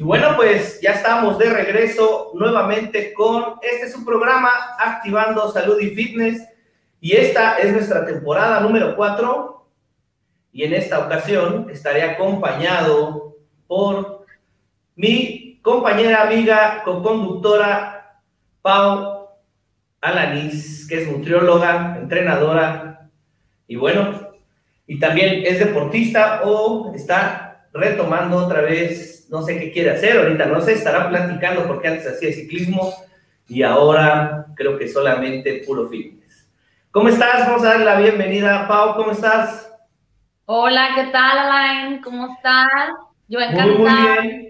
Y bueno, pues ya estamos de regreso nuevamente con este su programa Activando Salud y Fitness. Y esta es nuestra temporada número 4. Y en esta ocasión estaré acompañado por mi compañera, amiga, co-conductora Pau Alanis, que es nutrióloga, entrenadora y bueno, y también es deportista o está retomando otra vez no sé qué quiere hacer, ahorita no sé, estará platicando porque antes hacía ciclismo y ahora creo que solamente puro fitness. ¿Cómo estás? Vamos a darle la bienvenida. Pau, ¿cómo estás? Hola, ¿qué tal, Alain? ¿Cómo estás? Yo encantada. Muy, bien.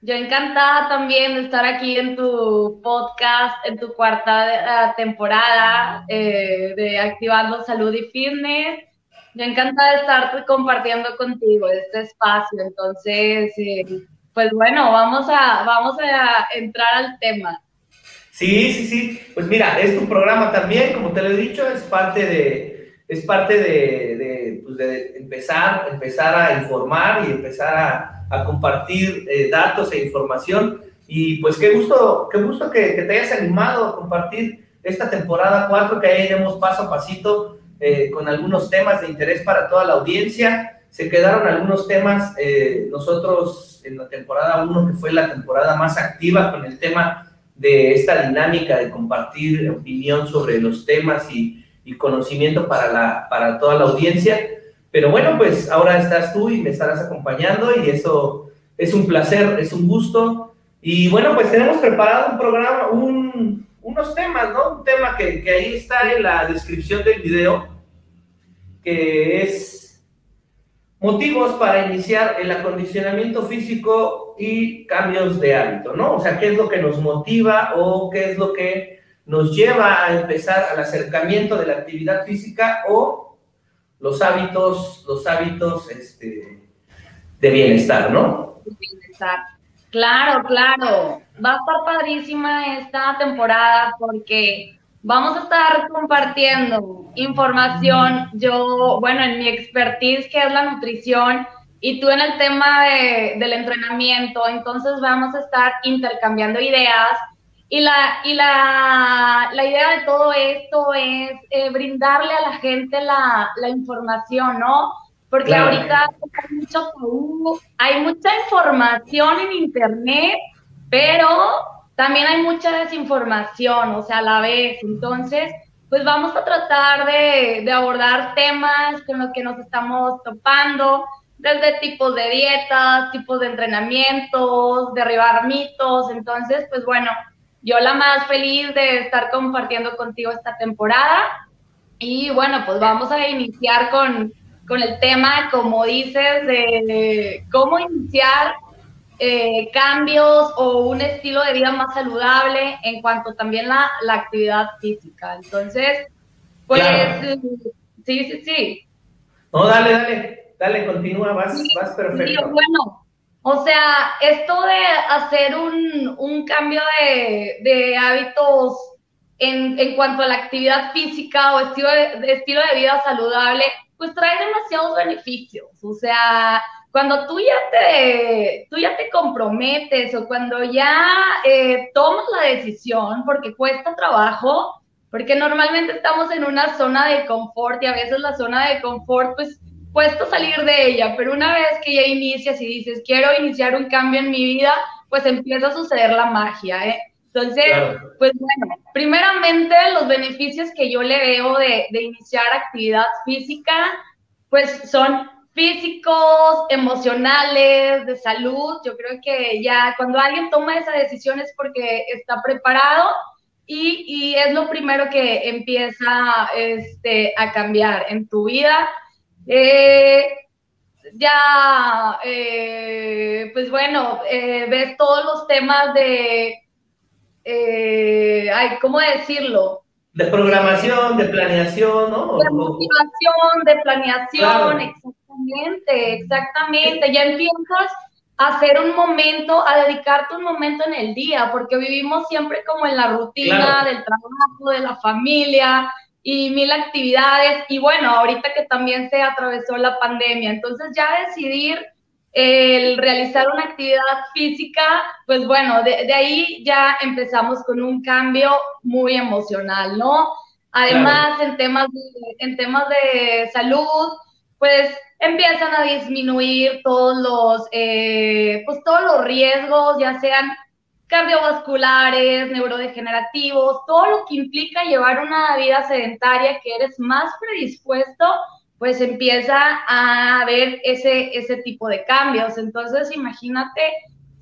Yo encantada también de estar aquí en tu podcast, en tu cuarta eh, temporada eh, de Activando Salud y Fitness yo encantada de estar compartiendo contigo este espacio. Entonces, eh, pues bueno, vamos a, vamos a entrar al tema. Sí, sí, sí. Pues mira, es tu programa también, como te lo he dicho, es parte de, es parte de, de, pues de empezar, empezar a informar y empezar a, a compartir eh, datos e información. Y pues qué gusto, qué gusto que, que, te hayas animado a compartir esta temporada 4, que ahí iremos paso a pasito eh, con algunos temas de interés para toda la audiencia. Se quedaron algunos temas, eh, nosotros en la temporada 1, que fue la temporada más activa con el tema de esta dinámica de compartir opinión sobre los temas y, y conocimiento para, la, para toda la audiencia. Pero bueno, pues ahora estás tú y me estarás acompañando y eso es un placer, es un gusto. Y bueno, pues tenemos preparado un programa, un, unos temas, ¿no? Un tema que, que, ahí está en la descripción del video, que es motivos para iniciar el acondicionamiento físico y cambios de hábito, ¿no? O sea, ¿qué es lo que nos motiva o qué es lo que nos lleva a empezar al acercamiento de la actividad física o los hábitos, los hábitos este, de bienestar, ¿no? Bienestar. Claro, claro. Va a estar padrísima esta temporada porque Vamos a estar compartiendo información. Yo, bueno, en mi expertise, que es la nutrición, y tú en el tema de, del entrenamiento, entonces vamos a estar intercambiando ideas. Y la, y la, la idea de todo esto es eh, brindarle a la gente la, la información, ¿no? Porque ahorita hay mucho hay mucha información en Internet, pero también hay mucha desinformación, o sea, a la vez. Entonces, pues vamos a tratar de, abordar temas con los que nos estamos topando, desde tipos de dietas, tipos de entrenamientos, derribar mitos. Entonces, pues bueno, yo la más feliz de estar compartiendo contigo esta temporada. Y bueno, pues vamos a iniciar con, con el tema, como dices, de cómo iniciar eh, cambios o un estilo de vida más saludable en cuanto también la, la actividad física. Entonces, pues, sí, sí, sí. No, dale, dale, dale, continúa, vas, vas perfecto. bueno, o sea, esto de hacer un, un cambio de, de hábitos en, en, cuanto a la actividad física o estilo de, estilo de vida saludable, pues trae demasiados beneficios. O sea, cuando tú ya te, tú ya te comprometes o cuando ya eh, tomas la decisión, porque cuesta trabajo, porque normalmente estamos en una zona de confort y a veces la zona de confort, pues cuesta salir de ella, pero una vez que ya inicias y dices, quiero iniciar un cambio en mi vida, pues empieza a suceder la magia, ¿eh? Entonces, pues bueno, primeramente los beneficios que yo le veo de, de iniciar actividad física, pues son físicos, emocionales, de salud. Yo creo que ya cuando alguien toma esa decisión es porque está preparado y, y es lo primero que empieza este, a cambiar en tu vida. Eh, ya, eh, pues bueno, eh, ves todos los temas de, ay, ¿cómo decirlo? De programación, de planeación, ¿no? De motivación, de planeación, exactamente, exactamente. Ya empiezas a hacer un momento, a dedicarte un momento en el día, porque vivimos siempre como en la rutina del trabajo, de la familia y mil actividades. Y bueno, ahorita que también se atravesó la pandemia, entonces ya decidir el realizar una actividad física, pues bueno, de, ahí ya empezamos con un cambio muy emocional, ¿no? Además, en, temas de, en temas de salud, pues empiezan a disminuir todos los, eh, pues todos los riesgos, ya sean cardiovasculares, neurodegenerativos, todo lo que implica llevar una vida sedentaria que eres más predispuesto pues empieza a haber ese, ese tipo de cambios. Entonces, imagínate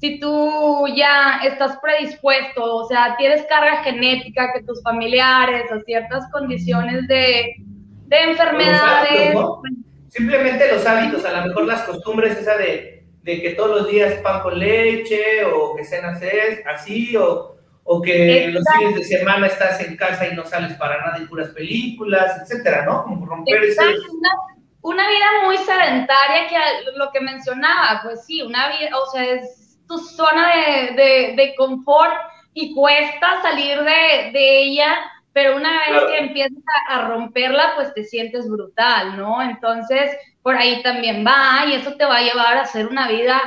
si tú ya estás predispuesto, o sea, tienes carga genética, que tus familiares o ciertas condiciones de, de enfermedades. Simplemente los hábitos, a lo mejor las costumbres, esa de, de que todos los días pan con leche o que cenas es así, o, o que los fines de semana estás en casa y no sales para nada y puras películas, etcétera, ¿no? Como romper ese... Una, vida muy sedentaria que lo que mencionaba, pues sí, una vida, o sea, es tu zona de, de, confort y cuesta salir de, de ella, pero una vez que empiezas a, romperla, pues te sientes brutal, ¿no? Entonces, por ahí también va y eso te va a llevar a ser una vida,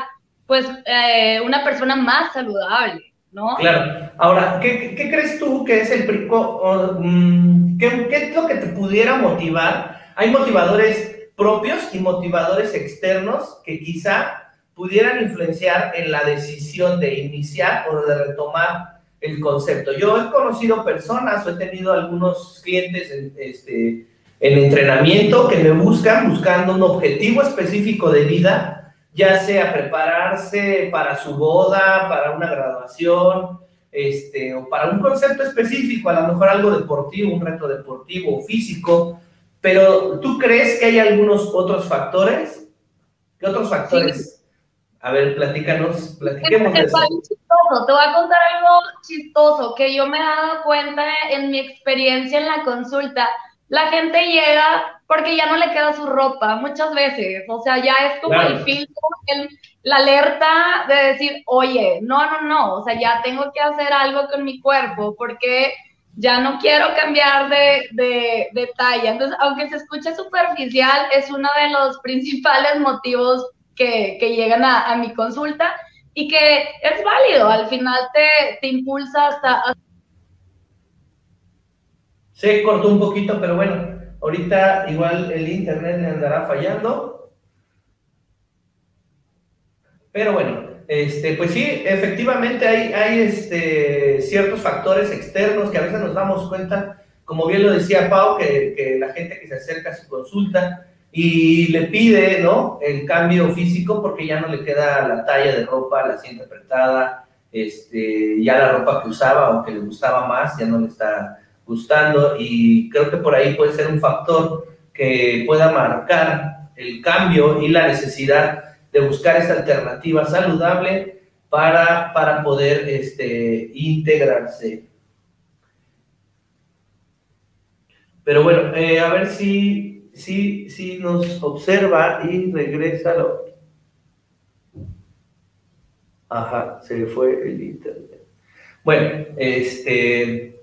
pues, eh, una persona más saludable. Claro. Ahora, ¿qué, crees tú que es el prico? Mm, ¿qué, ¿Qué es lo que te pudiera motivar? Hay motivadores propios y motivadores externos que quizá pudieran influenciar en la decisión de iniciar o de retomar el concepto. Yo he conocido personas o he tenido algunos clientes en, este, en entrenamiento que me buscan buscando un objetivo específico de vida ya sea prepararse para su boda, para una graduación, este, o para un concepto específico, a lo mejor algo deportivo, un reto deportivo o físico, pero ¿tú crees que hay algunos otros factores? ¿Qué otros factores? A ver, platícanos, platiquemos de eso. Chistoso. Te voy a contar algo chistoso que yo me he dado cuenta en mi experiencia en la consulta. La gente llega porque ya no le queda su ropa muchas veces, o sea, ya es como el filtro, la alerta de decir, oye, no, no, no, o sea, ya tengo que hacer algo con mi cuerpo porque ya no quiero cambiar de, de, talla. Entonces, aunque se escuche superficial, es uno de los principales motivos que, llegan a, mi consulta y que es válido, al final te, te impulsa hasta... Se cortó un poquito, pero bueno, Ahorita igual el internet le andará fallando. Pero bueno, este, pues sí, efectivamente hay, hay este, ciertos factores externos que a veces nos damos cuenta, como bien lo decía Pau, que, la gente que se acerca a su consulta y le pide, ¿no? El cambio físico porque ya no le queda la talla de ropa, la siente apretada, este, ya la ropa que usaba o que le gustaba más ya no le está gustando y creo que por ahí puede ser un factor que pueda marcar el cambio y la necesidad de buscar esta alternativa saludable para, para poder este, integrarse. Pero bueno, eh, a ver si, si, si nos observa y regresa. Lo... Ajá, se fue el internet. Bueno, este,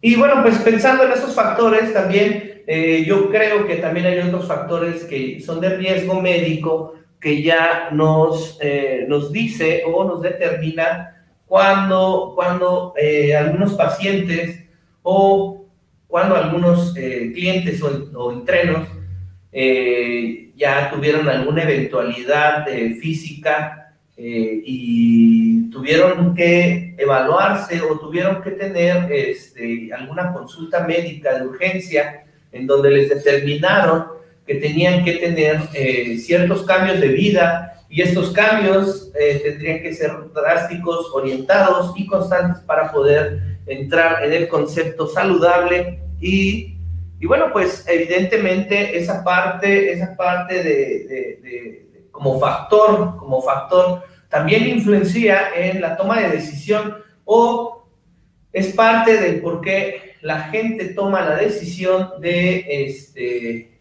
y bueno, pues pensando en esos factores también, eh, yo creo que también hay otros factores que son de riesgo médico que ya nos, eh, nos dice o nos determina cuando, cuando eh, algunos pacientes o cuando algunos clientes o, o entrenos ya tuvieron alguna eventualidad física eh, y tuvieron que evaluarse o tuvieron que tener este, alguna consulta médica de urgencia en donde les determinaron que tenían que tener eh, ciertos cambios de vida y estos cambios eh, tendrían que ser drásticos, orientados y constantes para poder entrar en el concepto saludable y, y bueno, pues evidentemente esa parte, esa parte de, de como factor, como factor, también influencia en la toma de decisión o es parte del por qué la gente toma la decisión de, este,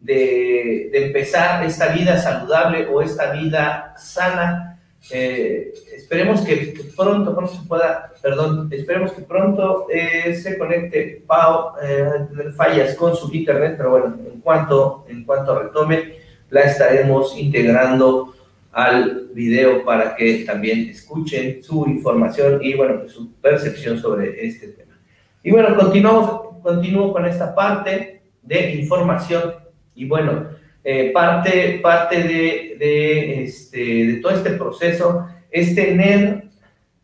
de, empezar esta vida saludable o esta vida sana. Eh, esperemos que, pronto, pronto se pueda, perdón, esperemos que pronto eh, se conecte Pau, eh, fallas con su internet, pero bueno, en cuanto, en cuanto retome, la estaremos integrando al video para que también escuchen su información y bueno, pues, su percepción sobre este tema. Y bueno, continuamos, continúo con esta parte de información y bueno, eh, parte, parte de, de, este, de todo este proceso es tener,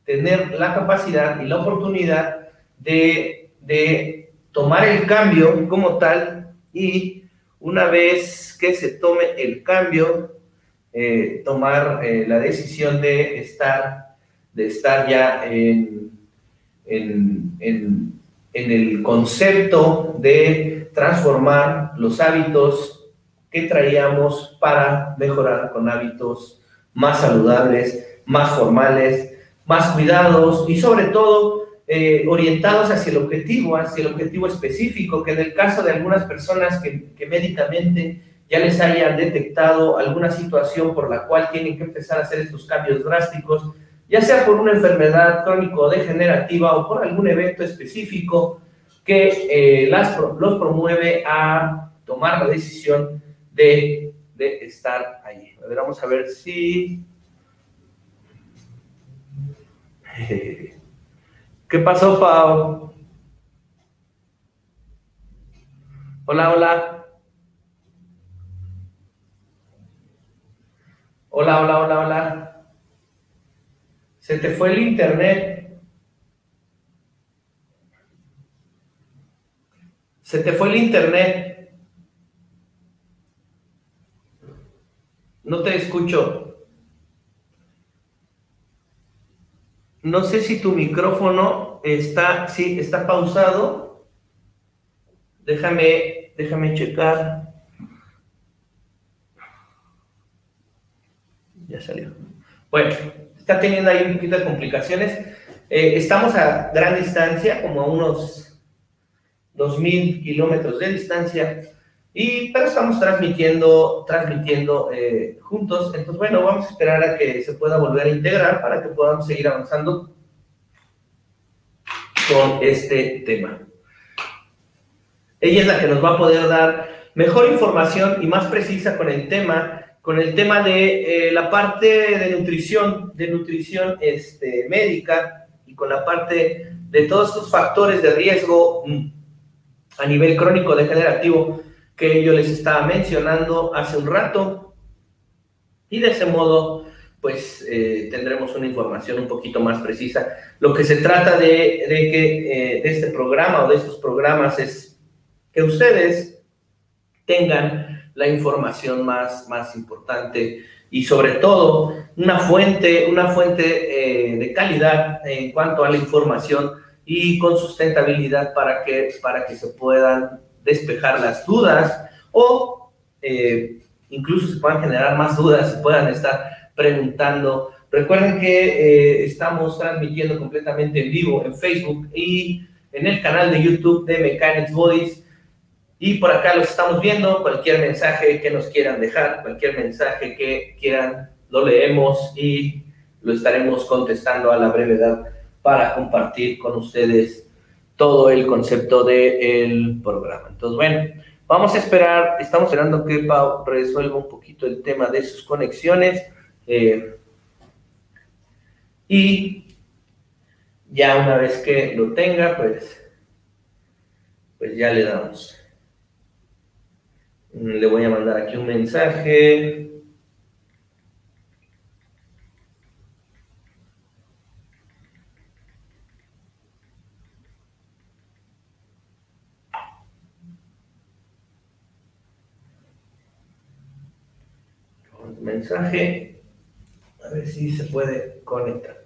tener la capacidad y la oportunidad de, de tomar el cambio como tal y una vez que se tome el cambio, eh, tomar eh, la decisión de estar, de estar ya en, en, en, en, el concepto de transformar los hábitos que traíamos para mejorar con hábitos más saludables, más formales, más cuidados y sobre todo eh, orientados hacia el objetivo, hacia el objetivo específico, que en el caso de algunas personas que, que médicamente ya les hayan detectado alguna situación por la cual tienen que empezar a hacer estos cambios drásticos, ya sea por una enfermedad crónico-degenerativa o por algún evento específico que eh, las, los promueve a tomar la decisión de, de estar allí. A ver, vamos a ver si ¿Qué pasó, Pau? Hola, hola. Hola, hola, hola, hola. Se te fue el internet. Se te fue el internet. No te escucho. No sé si tu micrófono está, sí, está pausado. Déjame, déjame checar. Ya salió. Bueno, está teniendo ahí un poquito de complicaciones. Eh, estamos a gran distancia, como a unos 2.000 kilómetros de distancia, y, pero estamos transmitiendo, transmitiendo eh, juntos. Entonces, bueno, vamos a esperar a que se pueda volver a integrar para que podamos seguir avanzando con este tema. Ella es la que nos va a poder dar mejor información y más precisa con el tema, con el tema de eh, la parte de nutrición, de nutrición este, médica y con la parte de todos estos factores de riesgo mm, a nivel crónico degenerativo que yo les estaba mencionando hace un rato. Y de ese modo, pues eh, tendremos una información un poquito más precisa. Lo que se trata de, de que, eh, de este programa o de estos programas es que ustedes tengan la información más, más importante y sobre todo una fuente, una fuente eh, de calidad en cuanto a la información y con sustentabilidad para que, para que se puedan despejar las dudas o eh, incluso se puedan generar más dudas, se puedan estar preguntando. Recuerden que eh, estamos transmitiendo completamente en vivo en Facebook y en el canal de YouTube de Mechanics Bodies. Y por acá los estamos viendo. Cualquier mensaje que nos quieran dejar, cualquier mensaje que quieran, lo leemos y lo estaremos contestando a la brevedad para compartir con ustedes todo el concepto del programa. Entonces, bueno, vamos a esperar, estamos esperando que Pau resuelva un poquito el tema de sus conexiones. Eh, y ya una vez que lo tenga, pues, pues ya le damos. Le voy a mandar aquí un mensaje. Mensaje. A ver si se puede conectar.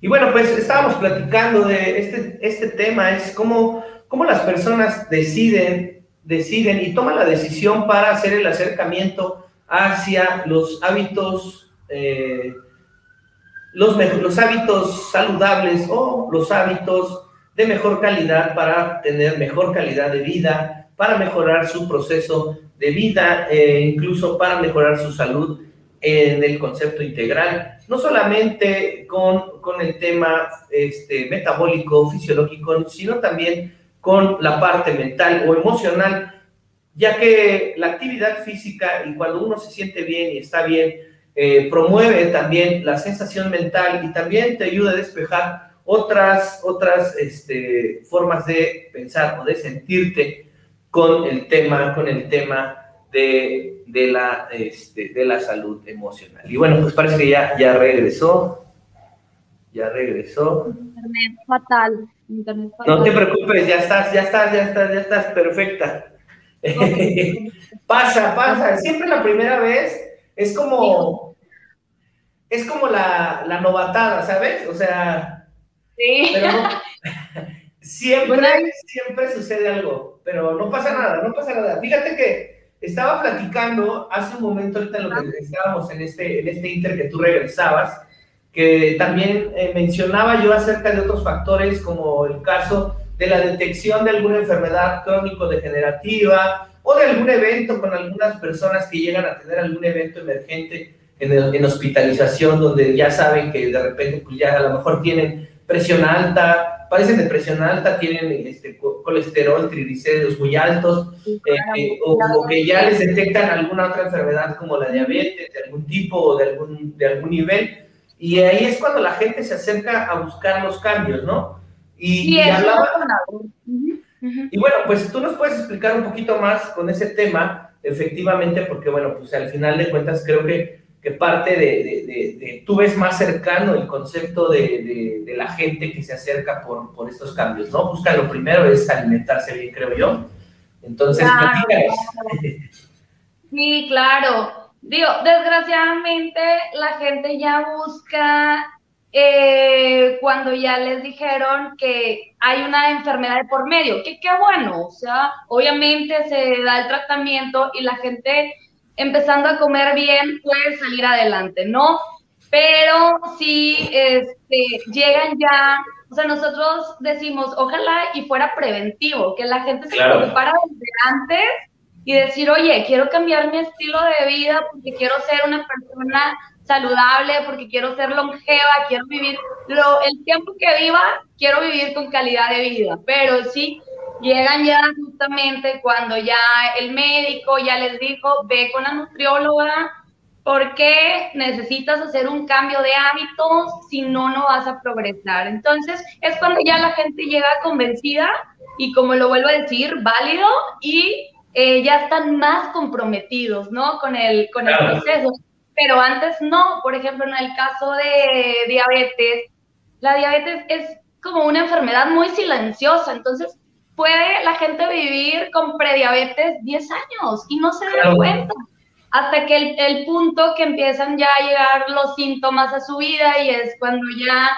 Y bueno, pues estábamos platicando de este, este tema, es cómo, cómo las personas deciden, deciden y toman la decisión para hacer el acercamiento hacia los hábitos, eh, los, los hábitos saludables o los hábitos de mejor calidad para tener mejor calidad de vida, para mejorar su proceso de vida, e incluso para mejorar su salud en el concepto integral, no solamente con, con el tema este, metabólico, fisiológico, sino también con la parte mental o emocional, ya que la actividad física y cuando uno se siente bien y está bien, eh, promueve también la sensación mental y también te ayuda a despejar otras, otras este, formas de pensar o de sentirte con el tema, con el tema de, de la, este, de la salud emocional. Y bueno, pues parece que ya, ya regresó. Ya regresó. Internet fatal. Internet fatal. No te preocupes, ya estás, ya estás, ya estás, ya estás perfecta. pasa, pasa. Siempre la primera vez es como, es como la, la novatada, ¿sabes? O sea, sí. siempre, siempre sucede algo, pero no pasa nada, no pasa nada. Fíjate que estaba platicando hace un momento, ahorita en lo que estábamos en este, en este inter que tú regresabas, que también eh, mencionaba yo acerca de otros factores como el caso de la detección de alguna enfermedad crónico-degenerativa o de algún evento con algunas personas que llegan a tener algún evento emergente en, hospitalización, donde ya saben que de repente pues ya a lo mejor tienen presión alta, padecen de presión alta, tienen este, colesterol, triglicéridos muy altos, eh, eh, o, que ya les detectan alguna otra enfermedad como la diabetes de algún tipo o de algún, de algún nivel. Y ahí es cuando la gente se acerca a buscar los cambios, ¿no? Y, hablaba... Y bueno, pues tú nos puedes explicar un poquito más con ese tema, efectivamente, porque bueno, pues al final de cuentas creo que, que parte de, de, de, tú ves más cercano el concepto de, la gente que se acerca por, por, estos cambios, ¿no? Busca lo primero es alimentarse bien, creo yo. Entonces, claro. Sí, claro. Digo, desgraciadamente la gente ya busca eh, cuando ya les dijeron que hay una enfermedad de por medio, que qué bueno, o sea, obviamente se da el tratamiento y la gente empezando a comer bien puede salir adelante, ¿no? Pero si este, llegan ya, o sea, nosotros decimos, ojalá y fuera preventivo, que la gente se preocupara desde antes y decir, oye, quiero cambiar mi estilo de vida porque quiero ser una persona saludable, porque quiero ser longeva, quiero vivir lo, el tiempo que viva, quiero vivir con calidad de vida. Pero sí, llegan ya justamente cuando ya el médico ya les dijo, ve con la nutrióloga, porque necesitas hacer un cambio de hábitos, si no, no vas a progresar. Entonces, es cuando ya la gente llega convencida y como lo vuelvo a decir, válido y eh, ya están más comprometidos, ¿no? Con el, con el proceso pero antes no. Por ejemplo, en el caso de diabetes, la diabetes es como una enfermedad muy silenciosa, entonces puede la gente vivir con prediabetes 10 años y no se da cuenta. Hasta que el, el, punto que empiezan ya a llegar los síntomas a su vida y es cuando ya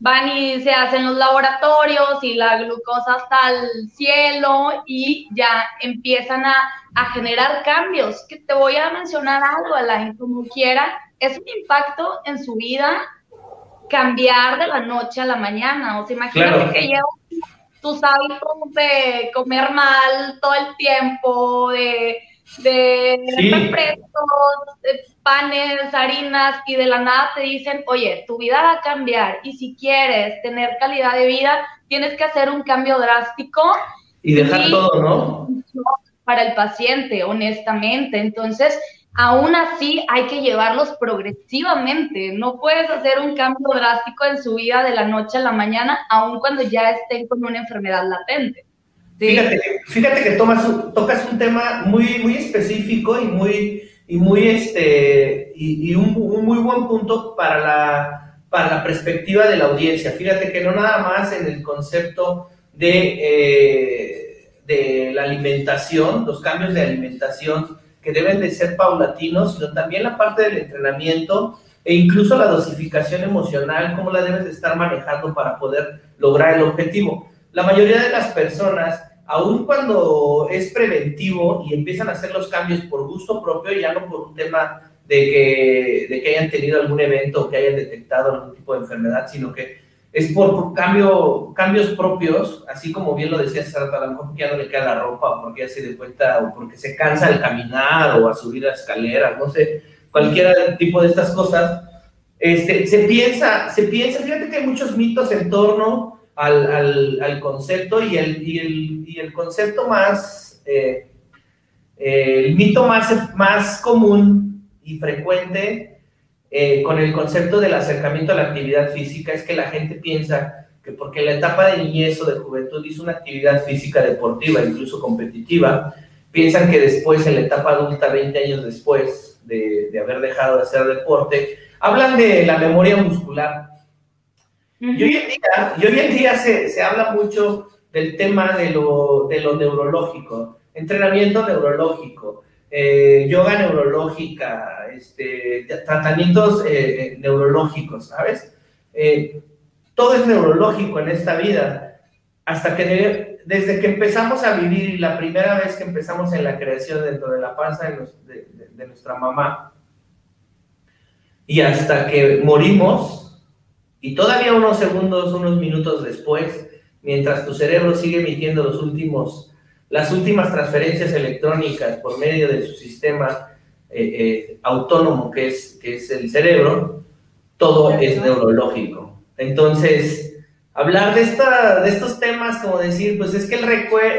van y se hacen los laboratorios y la glucosa está al cielo y ya empiezan a, generar cambios. Que te voy a mencionar algo, a la gente como quiera, es un impacto en su vida cambiar de la noche a la mañana. O sea, imagínate que llevas tus hábitos de comer mal todo el tiempo, de de refrescos, panes, harinas, y de la nada te dicen, oye, tu vida va a cambiar y si quieres tener calidad de vida, tienes que hacer un cambio drástico. Y dejar todo, ¿no? Para el paciente, honestamente. Entonces, aún así hay que llevarlos progresivamente. No puedes hacer un cambio drástico en su vida de la noche a la mañana, aun cuando ya estén con una enfermedad latente. Fíjate, que tomas, tocas un tema muy, muy específico y muy, y muy este, y, un, muy buen punto para la, para la perspectiva de la audiencia. Fíjate que no nada más en el concepto de, eh, de la alimentación, los cambios de alimentación que deben de ser paulatinos, sino también la parte del entrenamiento e incluso la dosificación emocional, cómo la debes de estar manejando para poder lograr el objetivo. La mayoría de las personas aun cuando es preventivo y empiezan a hacer los cambios por gusto propio, ya no por un tema de que, de que hayan tenido algún evento o que hayan detectado algún tipo de enfermedad, sino que es por, cambio, cambios propios, así como bien lo decías a lo mejor ya no le queda la ropa, o porque ya se da cuenta, o porque se cansa al caminar, o a subir la escalera, no sé, cualquier tipo de estas cosas, este, se piensa, se piensa, fíjate que hay muchos mitos en torno al, al, concepto y el, y el, y el, concepto más, eh, Eh, el mito más, más común y frecuente eh, con el concepto del acercamiento a la actividad física es que la gente piensa que porque en la etapa de niñez o de juventud hizo una actividad física deportiva, incluso competitiva, piensan que después, en la etapa adulta, 20 años después de, de haber dejado de hacer deporte, hablan de la memoria muscular. Y hoy en día, y hoy en día se, se, habla mucho del tema de lo, de lo neurológico, entrenamiento neurológico, eh, yoga neurológica, este, tratamientos eh, eh, neurológicos, ¿sabes? todo es neurológico en esta vida, hasta que desde que empezamos a vivir y la primera vez que empezamos en la creación dentro de la panza de nuestra mamá, y hasta que morimos, y todavía unos segundos, unos minutos después, mientras tu cerebro sigue emitiendo los últimos, las últimas transferencias electrónicas por medio de su sistema eh, eh, autónomo que es, que es el cerebro, todo es neurológico. Entonces, hablar de, esta, de estos temas como decir, pues es que, el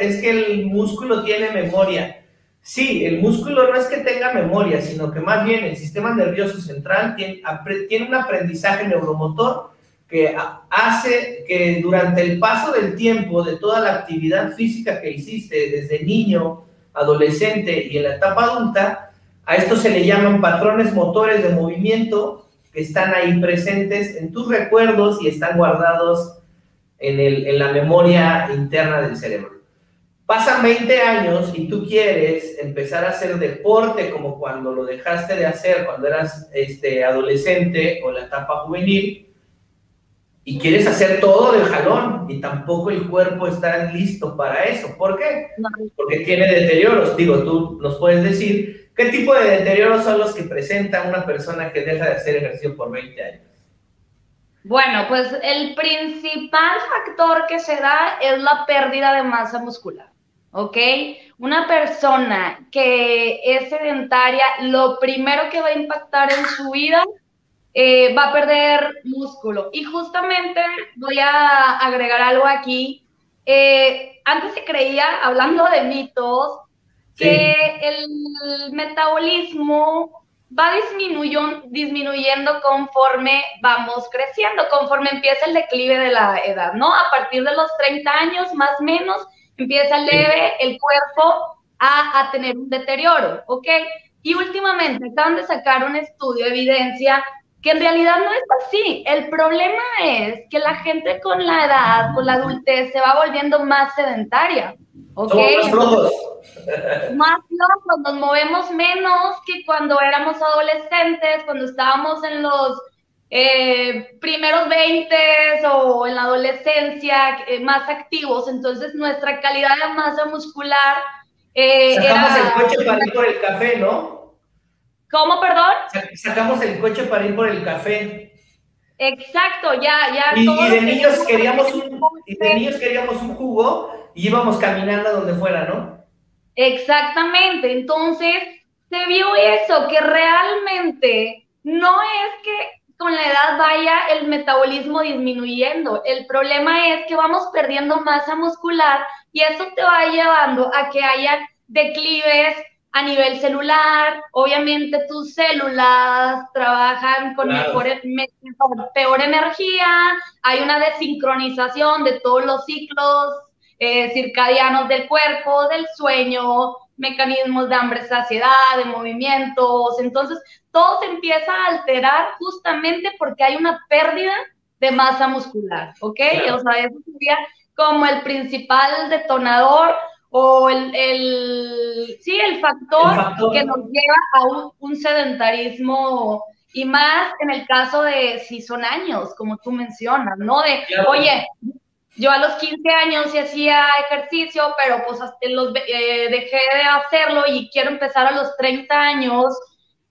es que el músculo tiene memoria. Sí, el músculo no es que tenga memoria, sino que más bien el sistema nervioso central tiene, tiene un aprendizaje neuromotor que hace que durante el paso del tiempo de toda la actividad física que hiciste desde niño, adolescente y en la etapa adulta, a esto se le llaman patrones motores de movimiento que están ahí presentes en tus recuerdos y están guardados en, el, en la memoria interna del cerebro. Pasan 20 años y tú quieres empezar a hacer deporte como cuando lo dejaste de hacer cuando eras este, adolescente o la etapa juvenil, y quieres hacer todo del jalón y tampoco el cuerpo está listo para eso. ¿Por qué? Porque tiene deterioros. Digo, tú nos puedes decir qué tipo de deterioros son los que presenta una persona que deja de hacer ejercicio por 20 años. Bueno, pues el principal factor que se da es la pérdida de masa muscular. ¿ok? Una persona que es sedentaria, lo primero que va a impactar en su vida eh, va a perder músculo. Y justamente voy a agregar algo aquí. Eh, antes se creía, hablando de mitos, que el metabolismo va disminuyendo, disminuyendo conforme vamos creciendo, conforme empieza el declive de la edad, ¿no? A partir de los 30 años, más o menos, empieza leve el cuerpo a, a tener un deterioro, ¿ok? Y últimamente acaban de sacar un estudio, evidencia que en realidad no es así. El problema es que la gente con la edad, con la adultez, se va volviendo más sedentaria. ¿ok? más flojos. Más flojos, nos movemos menos que cuando éramos adolescentes, cuando estábamos en los eh, primeros 20 o en la adolescencia, eh, más activos. Entonces, nuestra calidad de masa muscular. Eh, Sacamos el coche para ir por el café, ¿no? ¿Cómo, perdón? Sacamos el coche para ir por el café. Exacto, ya, ya. Y, de niños queríamos un, y de niños queríamos un jugo y íbamos caminando a donde fuera, ¿no? Exactamente. Entonces, se vio eso, que realmente no es que con la edad vaya el metabolismo disminuyendo. El problema es que vamos perdiendo masa muscular y eso te va llevando a que haya declives a nivel celular, obviamente tus células trabajan con mejor, peor energía, hay una desincronización de todos los ciclos eh, circadianos del cuerpo, del sueño, mecanismos de hambre, saciedad, de movimientos, entonces todo se empieza a alterar justamente porque hay una pérdida de masa muscular, ¿ok? O sea, eso sería como el principal detonador o el, el, sí, el factor, que nos lleva a un, sedentarismo y más en el caso de si son años, como tú mencionas, ¿no? De, oye, yo a los 15 años sí hacía ejercicio, pero pues los, eh, dejé de hacerlo y quiero empezar a los 30 años,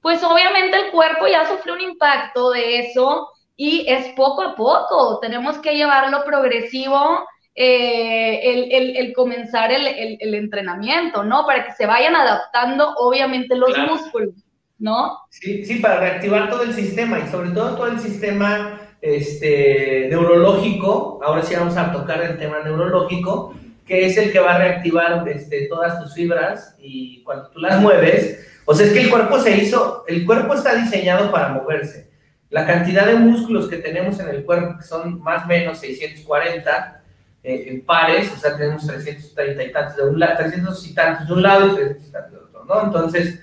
pues obviamente el cuerpo ya sufrió un impacto de eso y es poco a poco, tenemos que llevarlo progresivo eh, el, comenzar el, entrenamiento, ¿no? Para que se vayan adaptando, obviamente, los músculos, ¿no? Sí, sí, para reactivar todo el sistema y sobre todo todo el sistema este, neurológico. Ahora sí vamos a tocar el tema neurológico, que es el que va a reactivar este, todas tus fibras y cuando tú las mueves, o sea, es que el cuerpo se hizo, el cuerpo está diseñado para moverse. La cantidad de músculos que tenemos en el cuerpo, que son más o menos 640 eh, pares, o sea, tenemos 330 y tantos de un lado, 300 y tantos de un lado y 300 y tantos de otro, ¿no? Entonces,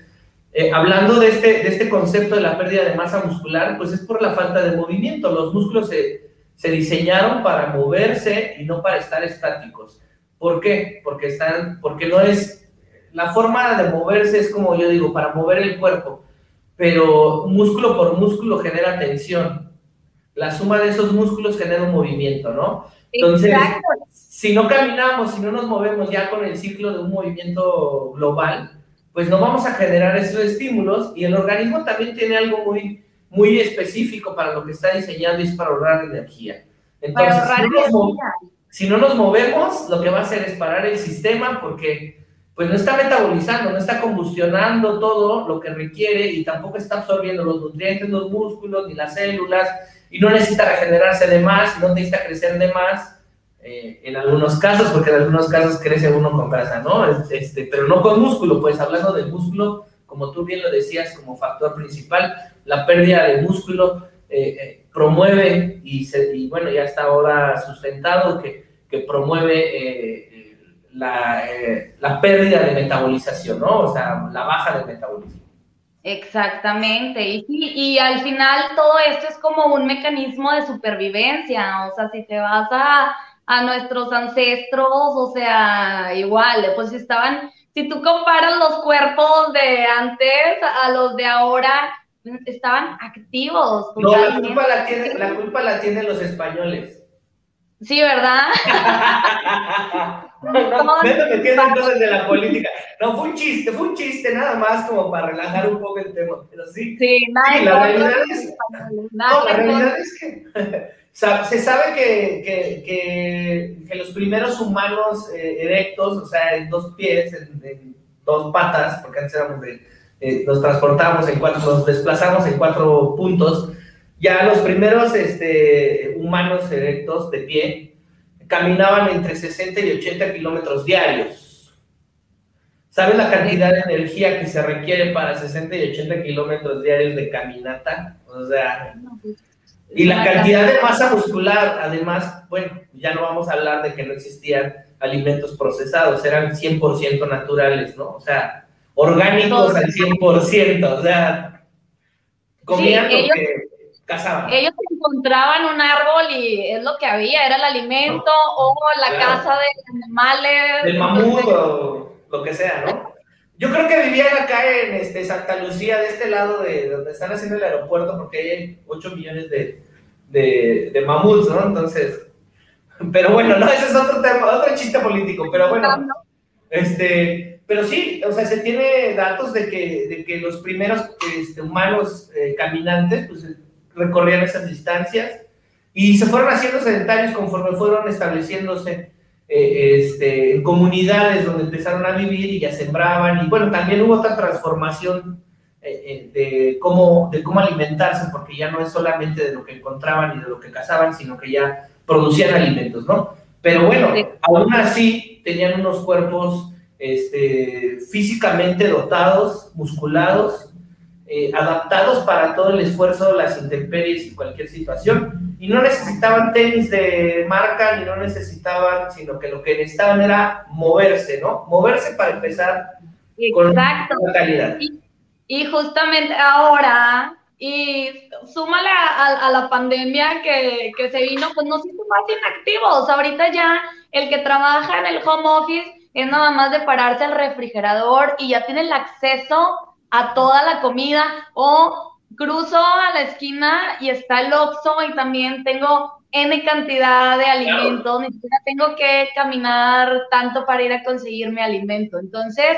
eh, hablando de este, de este concepto de la pérdida de masa muscular, pues es por la falta de movimiento. Los músculos se, se diseñaron para moverse y no para estar estáticos. ¿Por qué? Porque, están, porque no es, la forma de moverse es como yo digo, para mover el cuerpo, pero músculo por músculo genera tensión. La suma de esos músculos genera un movimiento, ¿no? Entonces, si no caminamos, si no nos movemos ya con el ciclo de un movimiento global, pues no vamos a generar esos estímulos y el organismo también tiene algo muy, muy específico para lo que está diseñando y es para ahorrar energía. Entonces, si, no nos movemos, lo que va a hacer es parar el sistema porque pues no está metabolizando, no está combustionando todo lo que requiere y tampoco está absorbiendo los nutrientes, los músculos, ni las células, y no necesita regenerarse de más, no necesita crecer de más, eh, en algunos casos, porque en algunos casos crece uno con grasa, ¿no? Este, pero no con músculo, pues hablando del músculo, como tú bien lo decías, como factor principal, la pérdida de músculo eh, eh, promueve, y, se, y, bueno, ya está ahora sustentado, que, que promueve la, la pérdida de metabolización, ¿no? O sea, la baja de metabolismo. Exactamente, y, y, al final todo esto es como un mecanismo de supervivencia, o sea, si te vas a, a nuestros ancestros, o sea, igual, pues estaban, si tú comparas los cuerpos de antes a los de ahora, estaban activos. No, la culpa la, tiene, la culpa la tienen los españoles. Sí, ¿verdad? no, no, no me metiendo entonces de la política. No, fue un chiste, fue un chiste nada más como para relajar un poco el tema, pero sí. Sí, nada la realidad es, no, la realidad es que se sabe que, que, los primeros humanos eh, erectos, o sea, en dos pies, en, dos patas, porque antes éramos de, eh, nos transportábamos en cuatro, nos desplazamos en cuatro puntos, ya los primeros este, humanos erectos de pie caminaban entre 60 y 80 kilómetros diarios. ¿Sabes la cantidad de energía que se requiere para 60 y 80 kilómetros diarios de caminata? O sea, y la cantidad de masa muscular, además, bueno, ya no vamos a hablar de que no existían alimentos procesados, eran 100% naturales, ¿no? O sea, orgánicos al 100%, o sea, comían lo que cazaban. Ellos encontraban un árbol y es lo que había, era el alimento o la casa de animales. Del mamut o lo que sea, ¿no? Yo creo que vivían acá en este, Santa Lucía, de este lado de donde están haciendo el aeropuerto, porque hay 8 millones de, de, de mamuts, ¿no? Entonces, pero bueno, no, ese es otro tema, otro chiste político, pero bueno, este, pero sí, o sea, se tiene datos de que, de que los primeros este, humanos eh, caminantes, pues recorrían esas distancias y se fueron haciendo sedentarios conforme fueron estableciéndose eh, este, en comunidades donde empezaron a vivir y ya sembraban. Y bueno, también hubo otra transformación eh, eh, de, cómo, de cómo alimentarse, porque ya no es solamente de lo que encontraban y de lo que cazaban, sino que ya producían alimentos, ¿no? Pero bueno, aún así tenían unos cuerpos este, físicamente dotados, musculados, adaptados para todo el esfuerzo, las intemperies y cualquier situación y no necesitaban tenis de marca ni no necesitaban, sino que lo que necesitaban era moverse, ¿no? Moverse para empezar con la calidad. Y, justamente ahora, y súmale a, la pandemia que, que, se vino, pues nos hizo más inactivos. Ahorita ya el que trabaja en el home office es nada más de pararse al refrigerador y ya tiene el acceso a toda la comida o cruzo a la esquina y está el Oxxo y también tengo N cantidad de alimentos, ni siquiera tengo que caminar tanto para ir a conseguirme alimento. Entonces,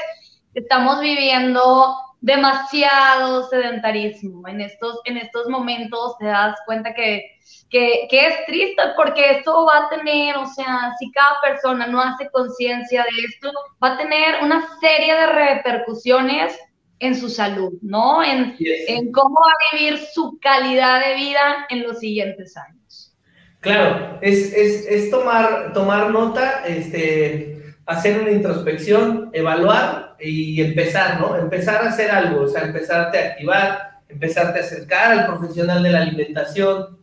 estamos viviendo demasiado sedentarismo. En estos, en estos momentos te das cuenta que, que, que, es triste porque esto va a tener, o sea, si cada persona no hace conciencia de esto, va a tener una serie de repercusiones en su salud, ¿no? En, en, cómo va a vivir su calidad de vida en los siguientes años. Claro, es, es, es tomar, tomar nota, este, hacer una introspección, evaluar y empezar, ¿no? Empezar a hacer algo, o sea, empezarte a activar, empezarte a acercar al profesional de la alimentación,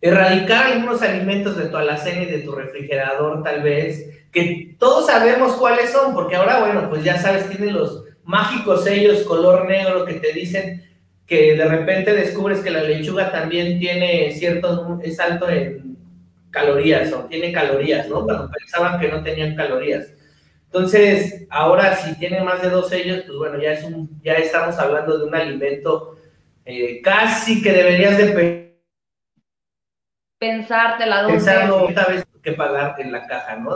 erradicar algunos alimentos de tu alacena y de tu refrigerador, tal vez, que todos sabemos cuáles son, porque ahora, bueno, pues ya sabes, tiene los mágicos sellos color negro que te dicen que de repente descubres que la lechuga también tiene cierto, es alto en calorías o tiene calorías, ¿no? Cuando pensaban que no tenían calorías. Entonces, ahora si tiene más de dos sellos, pues bueno, ya, es un, ya estamos hablando de un alimento eh, casi que deberías de pensártela dos Pensarlo vez que pagar en la caja, ¿no?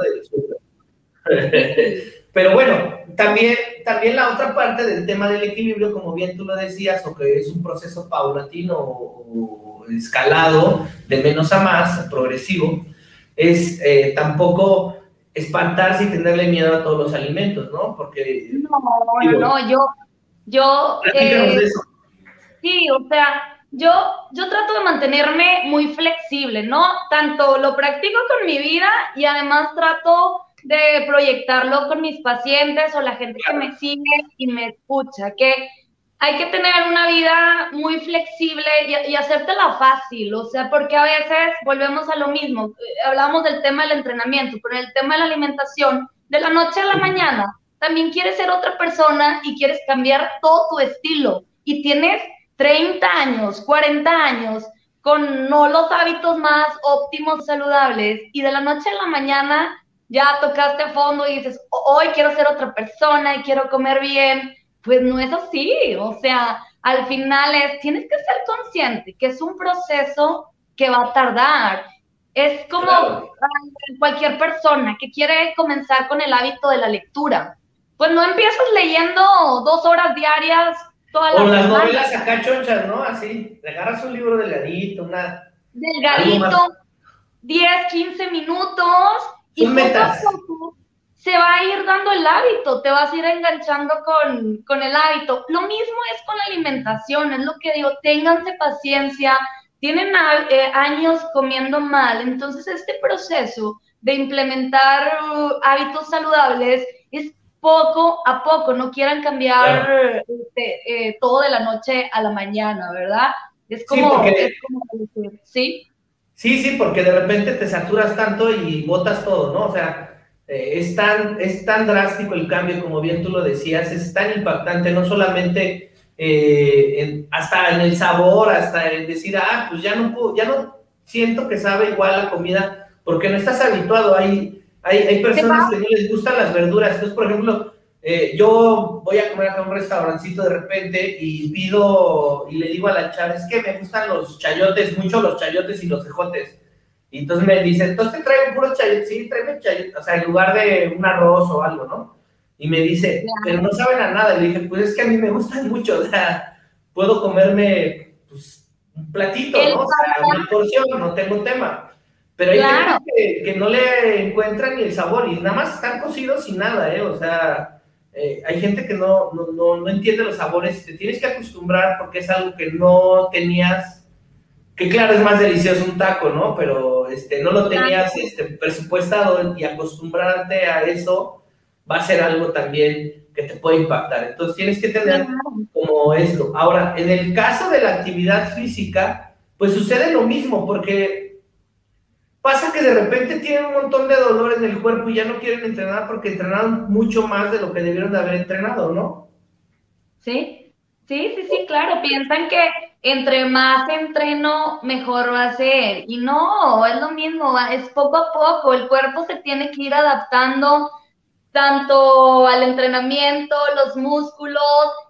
Pero bueno, también, también la otra parte del tema del equilibrio, como bien tú lo decías, o que es un proceso paulatino o, escalado, de menos a más, progresivo, es eh, tampoco espantarse y tenerle miedo a todos los alimentos, ¿no? Porque... No, no, yo... yo eh, sí, o sea, yo, yo trato de mantenerme muy flexible, ¿no? Tanto lo practico con mi vida y además trato de proyectarlo con mis pacientes o la gente que me sigue y me escucha, que hay que tener una vida muy flexible y, y, hacértela fácil, o sea, porque a veces volvemos a lo mismo, eh, hablamos del tema del entrenamiento, pero el tema de la alimentación, de la noche a la mañana, también quieres ser otra persona y quieres cambiar todo tu estilo y tienes 30 años, 40 años con no los hábitos más óptimos, saludables y de la noche a la mañana ya tocaste a fondo y dices, hoy quiero ser otra persona y quiero comer bien, pues no es así. O sea, al final es, tienes que ser consciente que es un proceso que va a tardar. Es como cualquier persona que quiere comenzar con el hábito de la lectura. Pues no empiezas leyendo dos horas diarias todas las O las novelas acá chonchas, ¿no? Así, agarras un libro delgadito, una... Delgadito, 10, 15 minutos y poco se va a ir dando el hábito, te vas a ir enganchando con, con el hábito. Lo mismo es con la alimentación, es lo que digo, ténganse paciencia, tienen eh, años comiendo mal, entonces este proceso de implementar uh, hábitos saludables es poco a poco, no quieran cambiar este, eh, todo de la noche a la mañana, ¿verdad? Es como, es como ¿sí? Sí, sí, porque de repente te saturas tanto y botas todo, ¿no? O sea, eh, es, tan, es tan drástico el cambio, como bien tú lo decías, es tan impactante, no solamente eh, hasta en el sabor, hasta en decir, ah, pues ya no puedo, ya no siento que sabe igual la comida, porque no estás habituado. Hay, hay, hay personas que no les gustan las verduras. Entonces, por ejemplo, eh, yo voy a comer acá a un restaurancito de repente y pido y le digo a la chava, es que me gustan los chayotes, mucho los chayotes y los cejotes. Y entonces me dice, entonces te traigo puros chayotes, sí, tráeme chayotes, o sea, en lugar de un arroz o algo, ¿no? Y me dice, pero no saben a nada. Le dije, pues es que a mí me gustan mucho, o sea, puedo comerme pues, un platito, ¿no? O sea, una porción, no tengo tema. Pero hay gente que, no le encuentran ni el sabor y nada más están cocidos sin nada, ¿eh? O sea, eh, hay gente que no, no, no, entiende los sabores, te tienes que acostumbrar porque es algo que no tenías, que claro, es más delicioso un taco, ¿no? Pero este, no lo tenías este, presupuestado y acostumbrarte a eso va a ser algo también que te puede impactar. Entonces tienes que tener como esto. Ahora, en el caso de la actividad física, pues sucede lo mismo, porque Pasa que de repente tienen un montón de dolor en el cuerpo y ya no quieren entrenar porque entrenaron mucho más de lo que debieron de haber entrenado, ¿no? Sí, sí, sí, sí, claro. Piensan que entre más entreno, mejor va a ser. Y no, es lo mismo, es poco a poco. El cuerpo se tiene que ir adaptando tanto al entrenamiento, los músculos,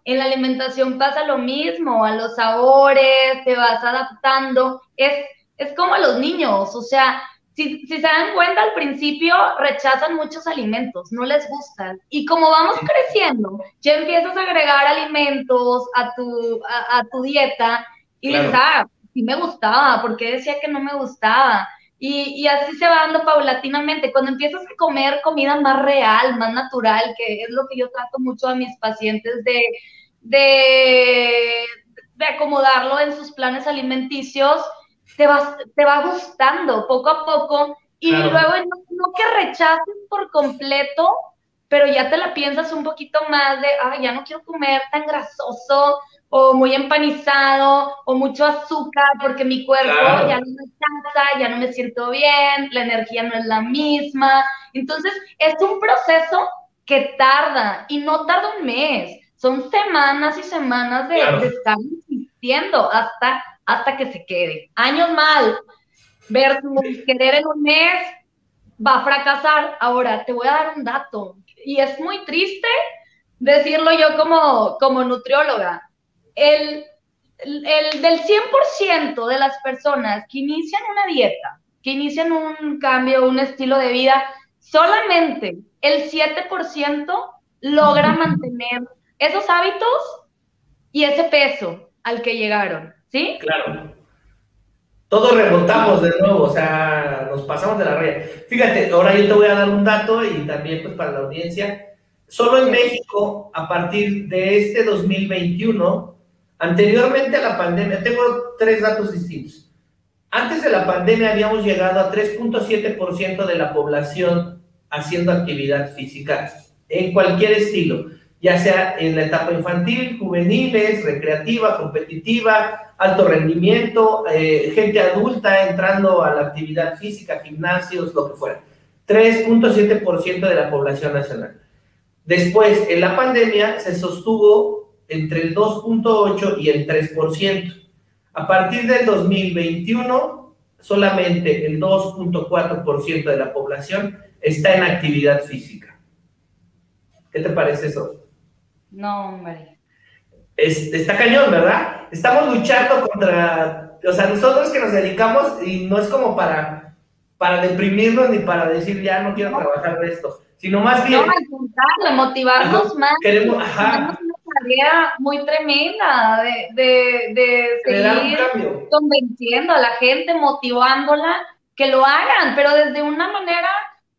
en la alimentación pasa lo mismo, a los sabores, te vas adaptando. Es es como los niños, o sea, si, se dan cuenta al principio rechazan muchos alimentos, no les gustan. Y como vamos creciendo, ya empiezas a agregar alimentos a tu, a, tu dieta y claro. dices, ah, sí me gustaba, ¿por qué decía que no me gustaba? Y, y, así se va dando paulatinamente. Cuando empiezas a comer comida más real, más natural, que es lo que yo trato mucho a mis pacientes de, de, de acomodarlo en sus planes alimenticios, te, vas, te va gustando poco a poco y luego no, que rechaces por completo, pero ya te la piensas un poquito más de, ay, ya no quiero comer tan grasoso o muy empanizado o mucho azúcar porque mi cuerpo ya no me cansa, ya no me siento bien, la energía no es la misma. Entonces, es un proceso que tarda y no tarda un mes, son semanas y semanas de, de estar insistiendo hasta, hasta que se quede. Años mal, versus querer en un mes va a fracasar. Ahora, te voy a dar un dato, y es muy triste decirlo yo como, como nutrióloga. El, el del 100% de las personas que inician una dieta, que inician un cambio, un estilo de vida, solamente el 7% logra mantener esos hábitos y ese peso al que llegaron, ¿sí? Claro todos rebotamos de nuevo, o sea, nos pasamos de la raya. Fíjate, ahora yo te voy a dar un dato y también pues para la audiencia. Solo en México, a partir de este 2021, anteriormente a la pandemia, tengo tres datos distintos. Antes de la pandemia habíamos llegado a 3.7% de la población haciendo actividad física en cualquier estilo ya sea en la etapa infantil, juveniles, recreativa, competitiva, alto rendimiento, eh, gente adulta entrando a la actividad física, gimnasios, lo que fuera. 3.7% de la población nacional. Después, en la pandemia se sostuvo entre el 2.8 y el 3%. A partir del 2021, solamente el 2.4% de la población está en actividad física. ¿Qué te parece eso? No, hombre. está cañón, ¿verdad? Estamos luchando contra, o sea, nosotros que nos dedicamos y no es como para, para deprimirnos ni para decir ya no quiero trabajar de esto, sino más bien... No, al contrario, motivarnos más. Queremos, ajá. Una tarea muy tremenda de, de, de seguir convenciendo a la gente, motivándola, que lo hagan, pero desde una manera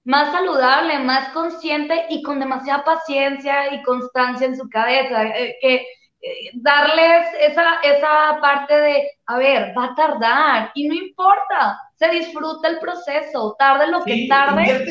más saludable, más consciente y con demasiada paciencia y constancia en su cabeza. Eh, que eh, darles esa, esa parte de, a ver, va a tardar y no importa, se disfruta el proceso, tarde lo que tarde.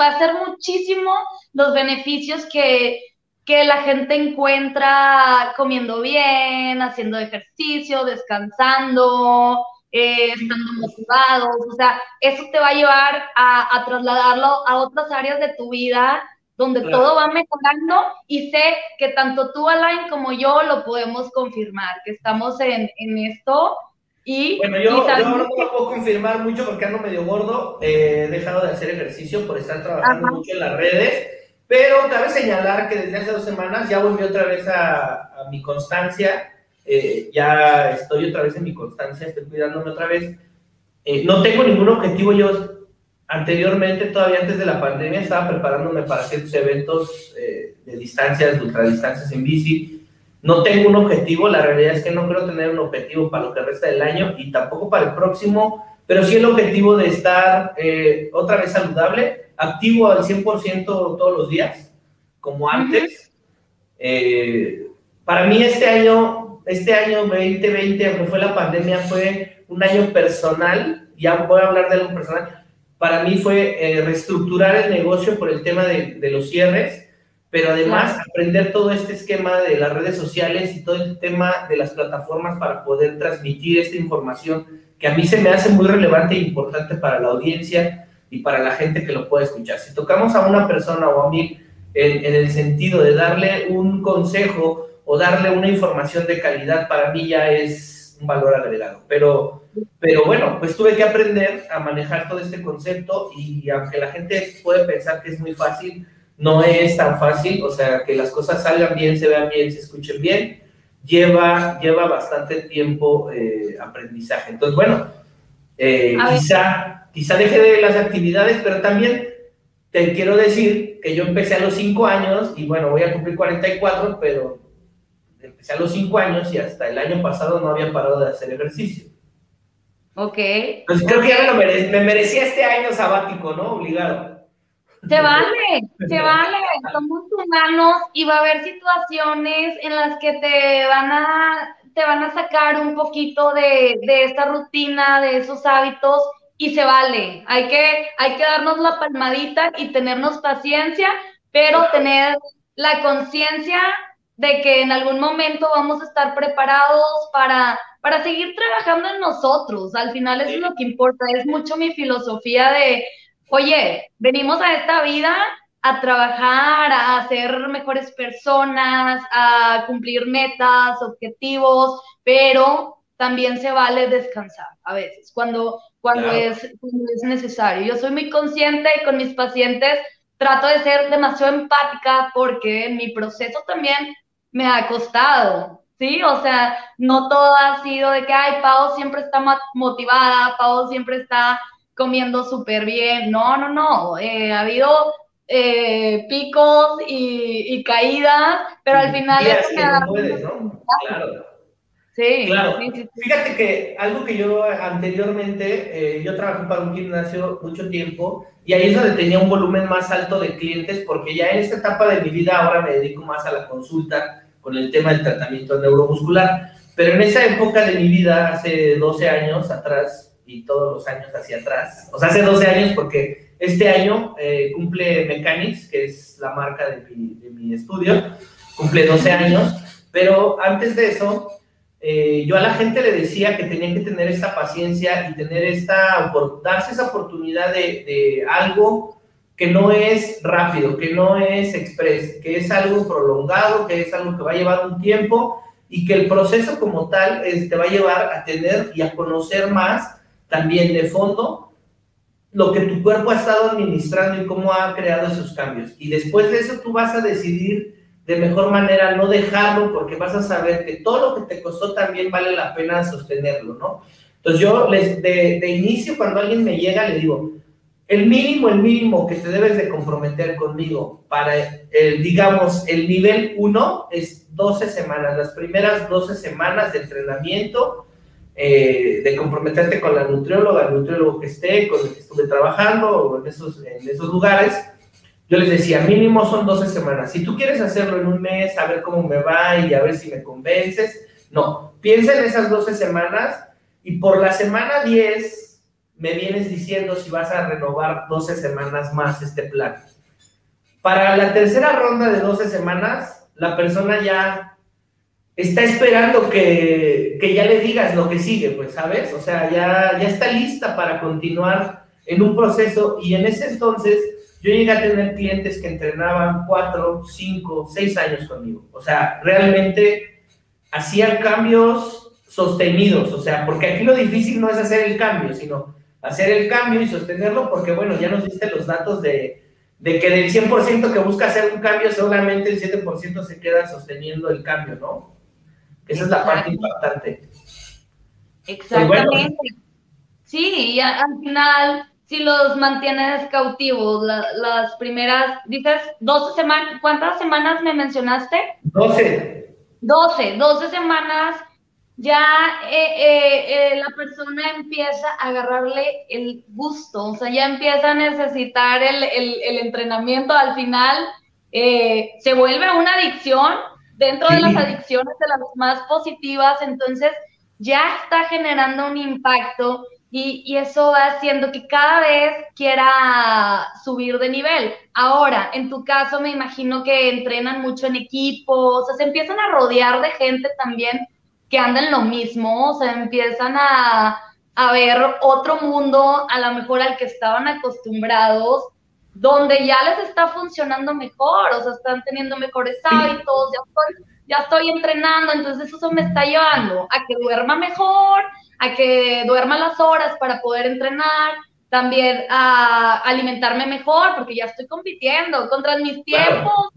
Va a, ser, muchísimo los beneficios que, que la gente encuentra comiendo bien, haciendo ejercicio, descansando, eh, estando motivados, o sea, eso te va a llevar a, trasladarlo a otras áreas de tu vida donde todo va mejorando y sé que tanto tú, Alain, como yo lo podemos confirmar, que estamos en, en esto y... Bueno, yo, yo no lo puedo confirmar mucho porque ando medio gordo, eh, he dejado de hacer ejercicio por estar trabajando mucho en las redes, pero cabe señalar que desde hace dos semanas ya volví otra vez a, a mi constancia, eh, ya estoy otra vez en mi constancia, estoy cuidándome otra vez. Eh, no tengo ningún objetivo, yo anteriormente, todavía antes de la pandemia, estaba preparándome para ciertos eventos eh, de distancias, de ultradistancias en bici. No tengo un objetivo, la realidad es que no quiero tener un objetivo para lo que resta del año y tampoco para el próximo, pero sí el objetivo de estar otra vez saludable, activo al 100% todos los días, como antes. para mí este año este año 2020, aunque fue la pandemia, fue un año personal, ya voy a hablar de algo personal, para mí fue eh, reestructurar el negocio por el tema de, de los cierres, pero además aprender todo este esquema de las redes sociales y todo el tema de las plataformas para poder transmitir esta información que a mí se me hace muy relevante e importante para la audiencia y para la gente que lo puede escuchar. Si tocamos a una persona o a mí en, en el sentido de darle un consejo o darle una información de calidad para mí ya es un valor agregado. Pero, pero bueno, pues tuve que aprender a manejar todo este concepto y aunque la gente puede pensar que es muy fácil, no es tan fácil, o sea, que las cosas salgan bien, se vean bien, se escuchen bien, lleva, lleva bastante tiempo eh, aprendizaje. Entonces, bueno, eh, quizá, quizá deje de las actividades, pero también te quiero decir que yo empecé a los 5 años y bueno, voy a cumplir 44, pero empecé a los cinco años y hasta el año pasado no había parado de hacer ejercicio. Ok. Pues creo que ya me, merecía este año sabático, ¿no? Obligado. Se vale, se vale. Somos humanos y va a haber situaciones en las que te van a, te van a sacar un poquito de, de esta rutina, de esos hábitos y se vale. Hay que, hay que darnos la palmadita y tenernos paciencia, pero tener la conciencia de que en algún momento vamos a estar preparados para, para seguir trabajando en nosotros. Al final eso es lo que importa, es mucho mi filosofía de, oye, venimos a esta vida a trabajar, a ser mejores personas, a cumplir metas, objetivos, pero también se vale descansar a veces, cuando, cuando, es, cuando es necesario. Yo soy muy consciente y con mis pacientes trato de ser demasiado empática porque mi proceso también me ha costado, ¿sí? O sea, no todo ha sido de que, ay, Pau siempre está motivada, Pau siempre está comiendo súper bien. No, no, no. Eh, ha habido eh, picos y, caídas, pero al final es que ¿no? Claro. Sí, claro. Fíjate que algo que yo anteriormente, eh, yo trabajé para un gimnasio mucho tiempo y ahí es donde tenía un volumen más alto de clientes porque ya en esta etapa de mi vida ahora me dedico más a la consulta con el tema del tratamiento neuromuscular. Pero en esa época de mi vida, hace 12 años atrás y todos los años hacia atrás, o sea, hace 12 años porque este año eh, cumple Mechanics, que es la marca de mi, de mi estudio, cumple 12 años, pero antes de eso eh, yo a la gente le decía que tenían que tener esta paciencia y tener esta, darse esa oportunidad de, algo que no es rápido, que no es express, que es algo prolongado, que es algo que va a llevar un tiempo y que el proceso como tal te va a llevar a tener y a conocer más también de fondo lo que tu cuerpo ha estado administrando y cómo ha creado esos cambios. Y después de eso tú vas a decidir de mejor manera no dejarlo porque vas a saber que todo lo que te costó también vale la pena sostenerlo, ¿no? Entonces yo les, de, de inicio cuando alguien me llega le digo, el mínimo, el mínimo que te debes de comprometer conmigo para, el, digamos, el nivel 1 es 12 semanas, las primeras 12 semanas de entrenamiento, eh, de comprometerte con la nutrióloga, el nutriólogo que esté, con el que estuve trabajando o en esos, en esos lugares, yo les decía, mínimo son 12 semanas. Si tú quieres hacerlo en un mes, a ver cómo me va y a ver si me convences, no. Piensa en esas 12 semanas y por la semana 10 me vienes diciendo si vas a renovar 12 semanas más este plan. Para la tercera ronda de 12 semanas, la persona ya está esperando que, que, ya le digas lo que sigue, pues, ¿sabes? O sea, ya, ya está lista para continuar en un proceso y en ese entonces yo llegué a tener clientes que entrenaban cuatro, cinco, seis años conmigo. O sea, realmente hacían cambios sostenidos. O sea, porque aquí lo difícil no es hacer el cambio, sino hacer el cambio y sostenerlo, porque bueno, ya nos diste los datos de, de que del 100% que busca hacer un cambio, solamente el 7% se queda sosteniendo el cambio, ¿no? Esa es la parte importante. Pues Exactamente. Sí, y al final si los mantienes cautivos las primeras, dices, 12 semanas, ¿cuántas semanas me mencionaste? 12. 12, 12 semanas, ya eh, eh, eh, la persona empieza a agarrarle el gusto, o sea, ya empieza a necesitar el, el, entrenamiento, al final se vuelve una adicción dentro de las adicciones de las más positivas, entonces ya está generando un impacto y, eso va haciendo que cada vez quiera subir de nivel. Ahora, en tu caso, me imagino que entrenan mucho en equipo, o sea, se empiezan a rodear de gente también que anda en lo mismo, o sea, empiezan a, a ver otro mundo, a lo mejor al que estaban acostumbrados, donde ya les está funcionando mejor, o sea, están teniendo mejores hábitos, ya estoy, ya estoy entrenando, entonces eso me está llevando a que duerma mejor, a que duerma las horas para poder entrenar, también a alimentarme mejor, porque ya estoy compitiendo contra mis tiempos,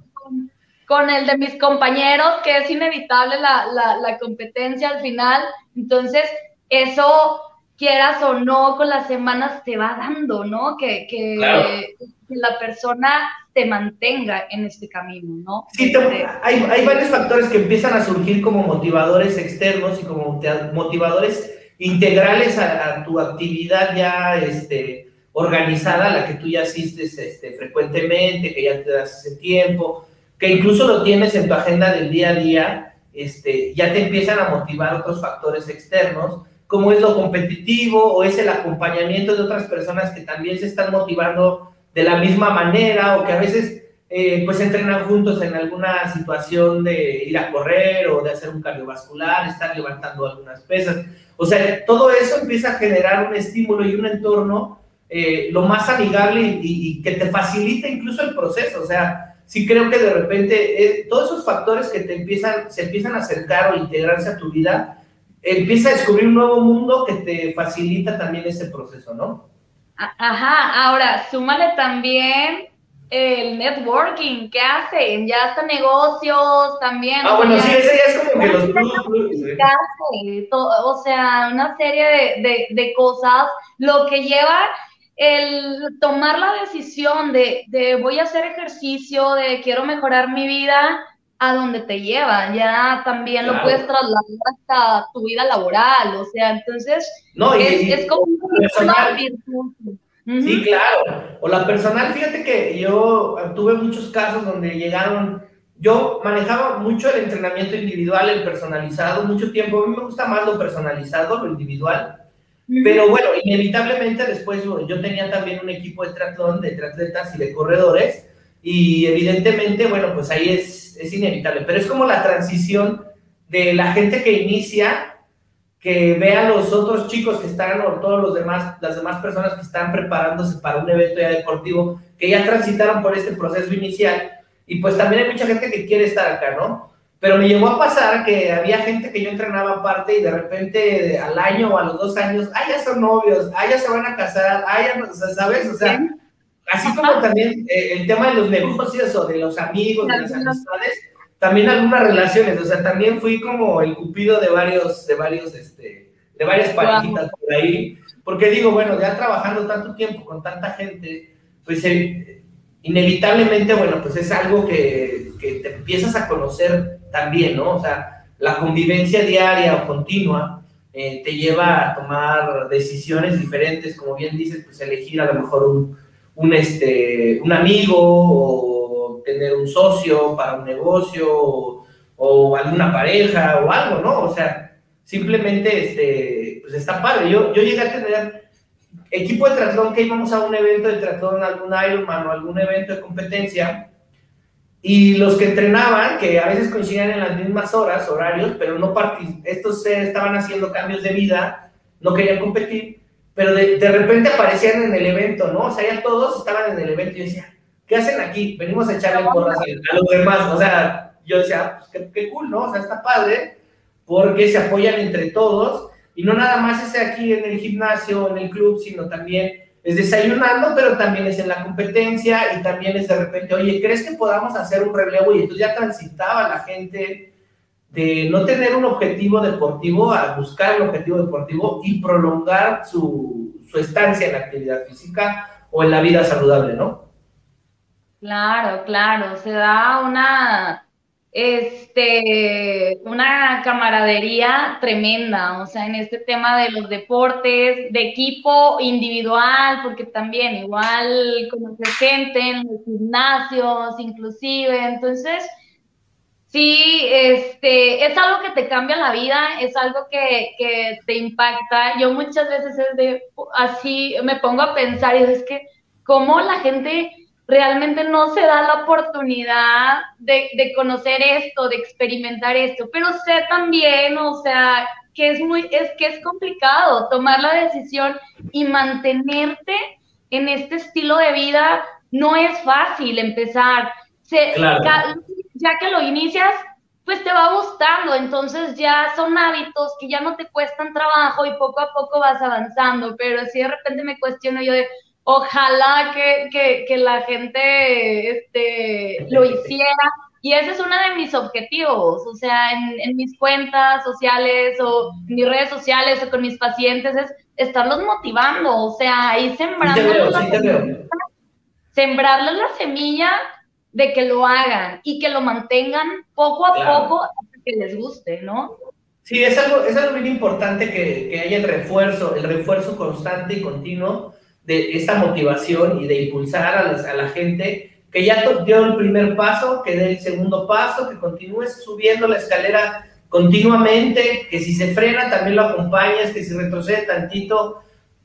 con, el de mis compañeros, que es inevitable la, la, competencia al final. Entonces, eso, quieras o no, con las semanas te va dando, ¿no? Que, que, la persona te mantenga en este camino, ¿no? Sí, este, hay, hay varios factores que empiezan a surgir como motivadores externos y como motivadores integrales a, tu actividad ya este, organizada, la que tú ya asistes este, frecuentemente, que ya te das ese tiempo, que incluso lo tienes en tu agenda del día a día, este, ya te empiezan a motivar otros factores externos, como es lo competitivo o es el acompañamiento de otras personas que también se están motivando de la misma manera o que a veces eh, pues entrenan juntos en alguna situación de ir a correr o de hacer un cardiovascular, estar levantando algunas pesas. O sea, todo eso empieza a generar un estímulo y un entorno eh, lo más amigable y, que te facilita incluso el proceso. O sea, sí creo que de repente eh, todos esos factores que te empiezan, se empiezan a acercar o integrarse a tu vida, empieza a descubrir un nuevo mundo que te facilita también ese proceso, ¿no? Ajá, ahora súmale también el networking que hacen, ya hasta negocios también. Ah, bueno, sí, ese ya es como que los O sea, una serie de, de, cosas, lo que lleva el tomar la decisión de, de voy a hacer ejercicio, de quiero mejorar mi vida, a donde te lleva, ya también lo puedes trasladar hasta tu vida laboral, o sea, entonces no, es, como una virtud. Sí, claro. O la personal, fíjate que yo tuve muchos casos donde llegaron, yo manejaba mucho el entrenamiento individual, el personalizado, mucho tiempo. A mí me gusta más lo personalizado, lo individual. Pero bueno, inevitablemente después yo tenía también un equipo de triatlón, de triatletas y de corredores. Y evidentemente, bueno, pues ahí es, es inevitable. Pero es como la transición de la gente que inicia que vean los otros chicos que están o todos los demás, las demás personas que están preparándose para un evento ya deportivo, que ya transitaron por este proceso inicial. Y pues también hay mucha gente que quiere estar acá, ¿no? Pero me llegó a pasar que había gente que yo entrenaba aparte y de repente al año o a los dos años, ah, ya son novios, ah, ya se van a casar, ah, ya, o sea, ¿sabes? O sea, así como también eh, el tema de los negocios o de los amigos, de las amistades, también algunas relaciones, o sea, también fui como el cupido de varios, de varios, este, de varias parejitas por ahí, porque digo, bueno, ya trabajando tanto tiempo con tanta gente, pues eh, inevitablemente, bueno, pues es algo que, que, te empiezas a conocer también, ¿no? O sea, la convivencia diaria o continua eh, te lleva a tomar decisiones diferentes, como bien dices, pues elegir a lo mejor un, un, este, un amigo o tener un socio para un negocio o, alguna pareja o algo, ¿no? O sea, simplemente, este, pues está padre. Yo, yo llegué a tener equipo de triatlón que íbamos a un evento de triatlón, algún Ironman o algún evento de competencia, y los que entrenaban, que a veces coincidían en las mismas horas, horarios, pero no estos estaban haciendo cambios de vida, no querían competir, pero de, de, repente aparecían en el evento, ¿no? O sea, ya todos estaban en el evento y yo decía, ¿qué hacen aquí? Venimos a echarle porras a, los demás. O sea, yo decía, pues qué, cool, ¿no? O sea, está padre porque se apoyan entre todos y no nada más es aquí en el gimnasio, en el club, sino también es desayunando, pero también es en la competencia y también es de repente, oye, ¿crees que podamos hacer un relevo? Y entonces ya transitaba la gente de no tener un objetivo deportivo a buscar el objetivo deportivo y prolongar su, su estancia en la actividad física o en la vida saludable, ¿no? Claro, claro, se da una, este, una camaradería tremenda, o sea, en este tema de los deportes, de equipo individual, porque también igual conoces gente en los gimnasios, inclusive, entonces, sí, este, es algo que te cambia la vida, es algo que, que te impacta. Yo muchas veces es de, así me pongo a pensar y es que, ¿cómo la gente realmente no se da la oportunidad de, conocer esto, de experimentar esto, pero sé también, o sea, que es muy, es que es complicado tomar la decisión y mantenerte en este estilo de vida, no es fácil empezar. ya que lo inicias, pues te va gustando, entonces ya son hábitos que ya no te cuestan trabajo y poco a poco vas avanzando, pero si de repente me cuestiono yo de, ojalá que, la gente este, lo hiciera. Y ese es uno de mis objetivos, o sea, en, mis cuentas sociales o en mis redes sociales o con mis pacientes, es estarlos motivando, o sea, ahí sembrándoles, la, semilla, sembrarles la semilla de que lo hagan y que lo mantengan poco a poco hasta que les guste, ¿no? Sí, es algo, es algo bien importante que, que haya el refuerzo, el refuerzo constante y continuo de esta motivación y de impulsar a, a la gente que ya dio el primer paso, que dé el segundo paso, que continúes subiendo la escalera continuamente, que si se frena también lo acompañes, que si retrocede tantito,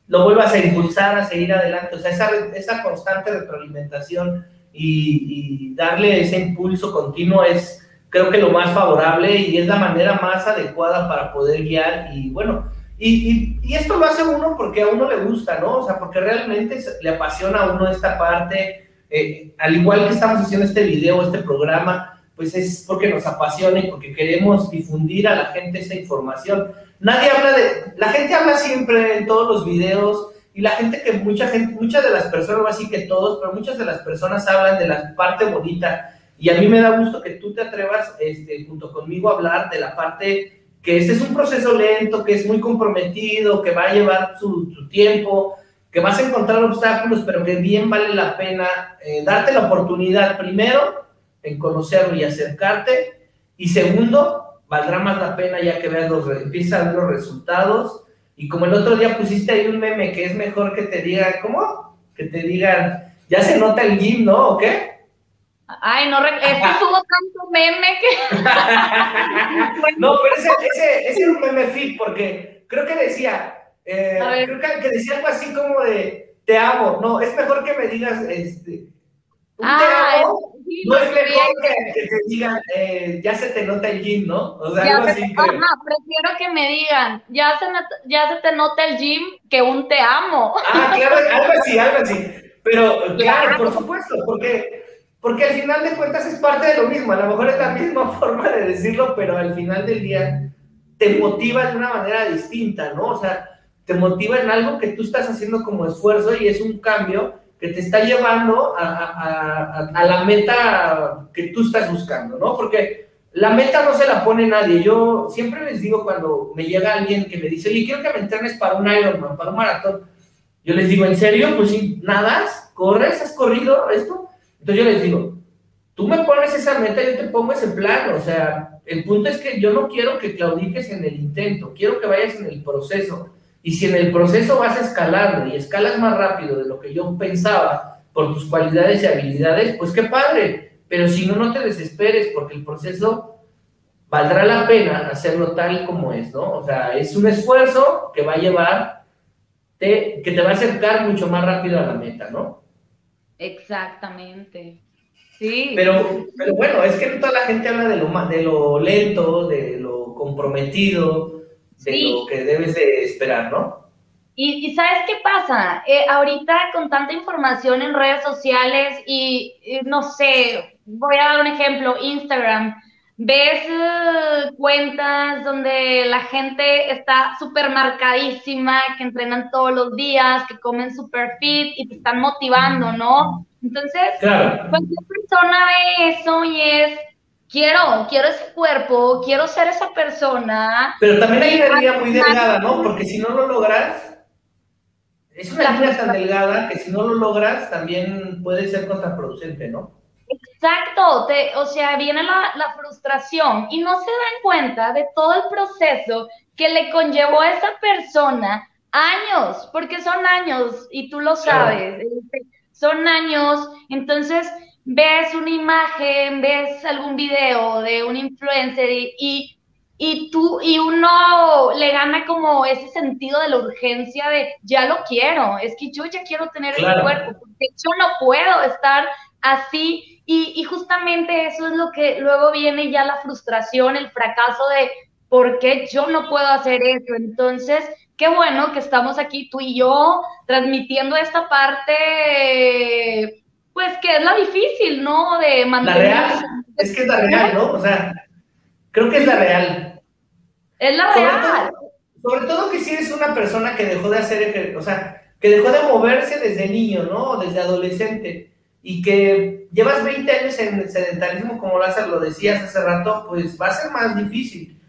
lo vuelvas a impulsar a seguir adelante. O sea, esa, esa constante retroalimentación y, y, darle ese impulso continuo es, creo que lo más favorable y es la manera más adecuada para poder guiar. Y bueno, y, y, esto lo hace uno porque a uno le gusta, ¿no? O sea, porque realmente le apasiona a uno esta parte. Eh, al igual que estamos haciendo este video, este programa, pues es porque nos apasiona y porque queremos difundir a la gente esa información. Nadie habla de, la gente habla siempre en todos los videos y la gente que mucha gente, muchas de las personas, así que todos, pero muchas de las personas hablan de la parte bonita y a mí me da gusto que tú te atrevas este, junto conmigo a hablar de la parte que este es un proceso lento, que es muy comprometido, que va a llevar su, tiempo, que vas a encontrar obstáculos, pero que bien vale la pena eh, darte la oportunidad primero en conocerlo y acercarte. Y segundo, valdrá más la pena ya que veas los, los resultados. Y como el otro día pusiste ahí un meme que es mejor que te digan, ¿cómo? Que te digan, ya se nota el gym, ¿no? ¿O qué? Ay, no, es que tuvo tanto meme que... no, pero ese, ese, ese, un meme fit, porque creo que decía, eh, creo que, que, decía algo así como de, te amo, no, es mejor que me digas, este, ah, no es mejor que, te digan, eh, ya se te nota el gym, ¿no? O sea, algo así. prefiero que me digan, ya se, ya se te nota el gym que un te amo. Ah, claro, algo así, algo así. Pero, claro, por supuesto, porque, porque al final de cuentas es parte de lo mismo. A lo mejor es la misma forma de decirlo, pero al final del día te motiva de una manera distinta, ¿no? O sea, te motiva en algo que tú estás haciendo como esfuerzo y es un cambio que te está llevando a, la meta que tú estás buscando, ¿no? Porque la meta no se la pone nadie. Yo siempre les digo cuando me llega alguien que me dice, oye, quiero que me entrenes para un Ironman, para un maratón. Yo les digo, ¿en serio? Pues si nadas, corres, has corrido esto. Entonces yo les digo, tú me pones esa meta, yo te pongo ese plan. O sea, el punto es que yo no quiero que claudiques en el intento, quiero que vayas en el proceso. Y si en el proceso vas escalando y escalas más rápido de lo que yo pensaba por tus cualidades y habilidades, pues qué padre. Pero si no, no te desesperes porque el proceso valdrá la pena hacerlo tal como es, ¿no? O sea, es un esfuerzo que va a llevar, que te va a acercar mucho más rápido a la meta, ¿no? Exactamente. Sí. Pero, pero bueno, es que toda la gente habla de lo, de lo lento, de lo comprometido, de lo que debes de esperar, ¿no? Y, ¿sabes qué pasa? Eh, ahorita con tanta información en redes sociales y, no sé, voy a dar un ejemplo, Instagram, ves eh, cuentas donde la gente está súper marcadísima, que entrenan todos los días, que comen súper fit y te están motivando, ¿no? Entonces, cualquier persona ve eso y es, quiero, quiero ese cuerpo, quiero ser esa persona. Pero también hay una línea muy delgada, ¿no? Porque si no lo logras, es una línea tan delgada que si no lo logras también puede ser contraproducente, ¿no? Exacto, o sea, viene la, la, frustración y no se dan cuenta de todo el proceso que le conllevó a esa persona años, porque son años y tú lo sabes, son años, entonces ves una imagen, ves algún video de un influencer y, y, tú y uno le gana como ese sentido de la urgencia de ya lo quiero, es que yo ya quiero tener ese cuerpo, porque yo no puedo estar así y, y, justamente eso es lo que luego viene ya la frustración, el fracaso de por qué yo no puedo hacer eso. Entonces, qué bueno que estamos aquí tú y yo transmitiendo esta parte pues que es la difícil, ¿no? De mantener. La real, es que es la real, ¿no? O sea, creo que es la real. Es la real. sobre todo que si eres una persona que dejó de hacer, o sea, que dejó de moverse desde niño, ¿no? Desde adolescente, y que llevas 20 años en el sedentarismo, como Lázaro lo decías hace rato, pues va a ser más difícil.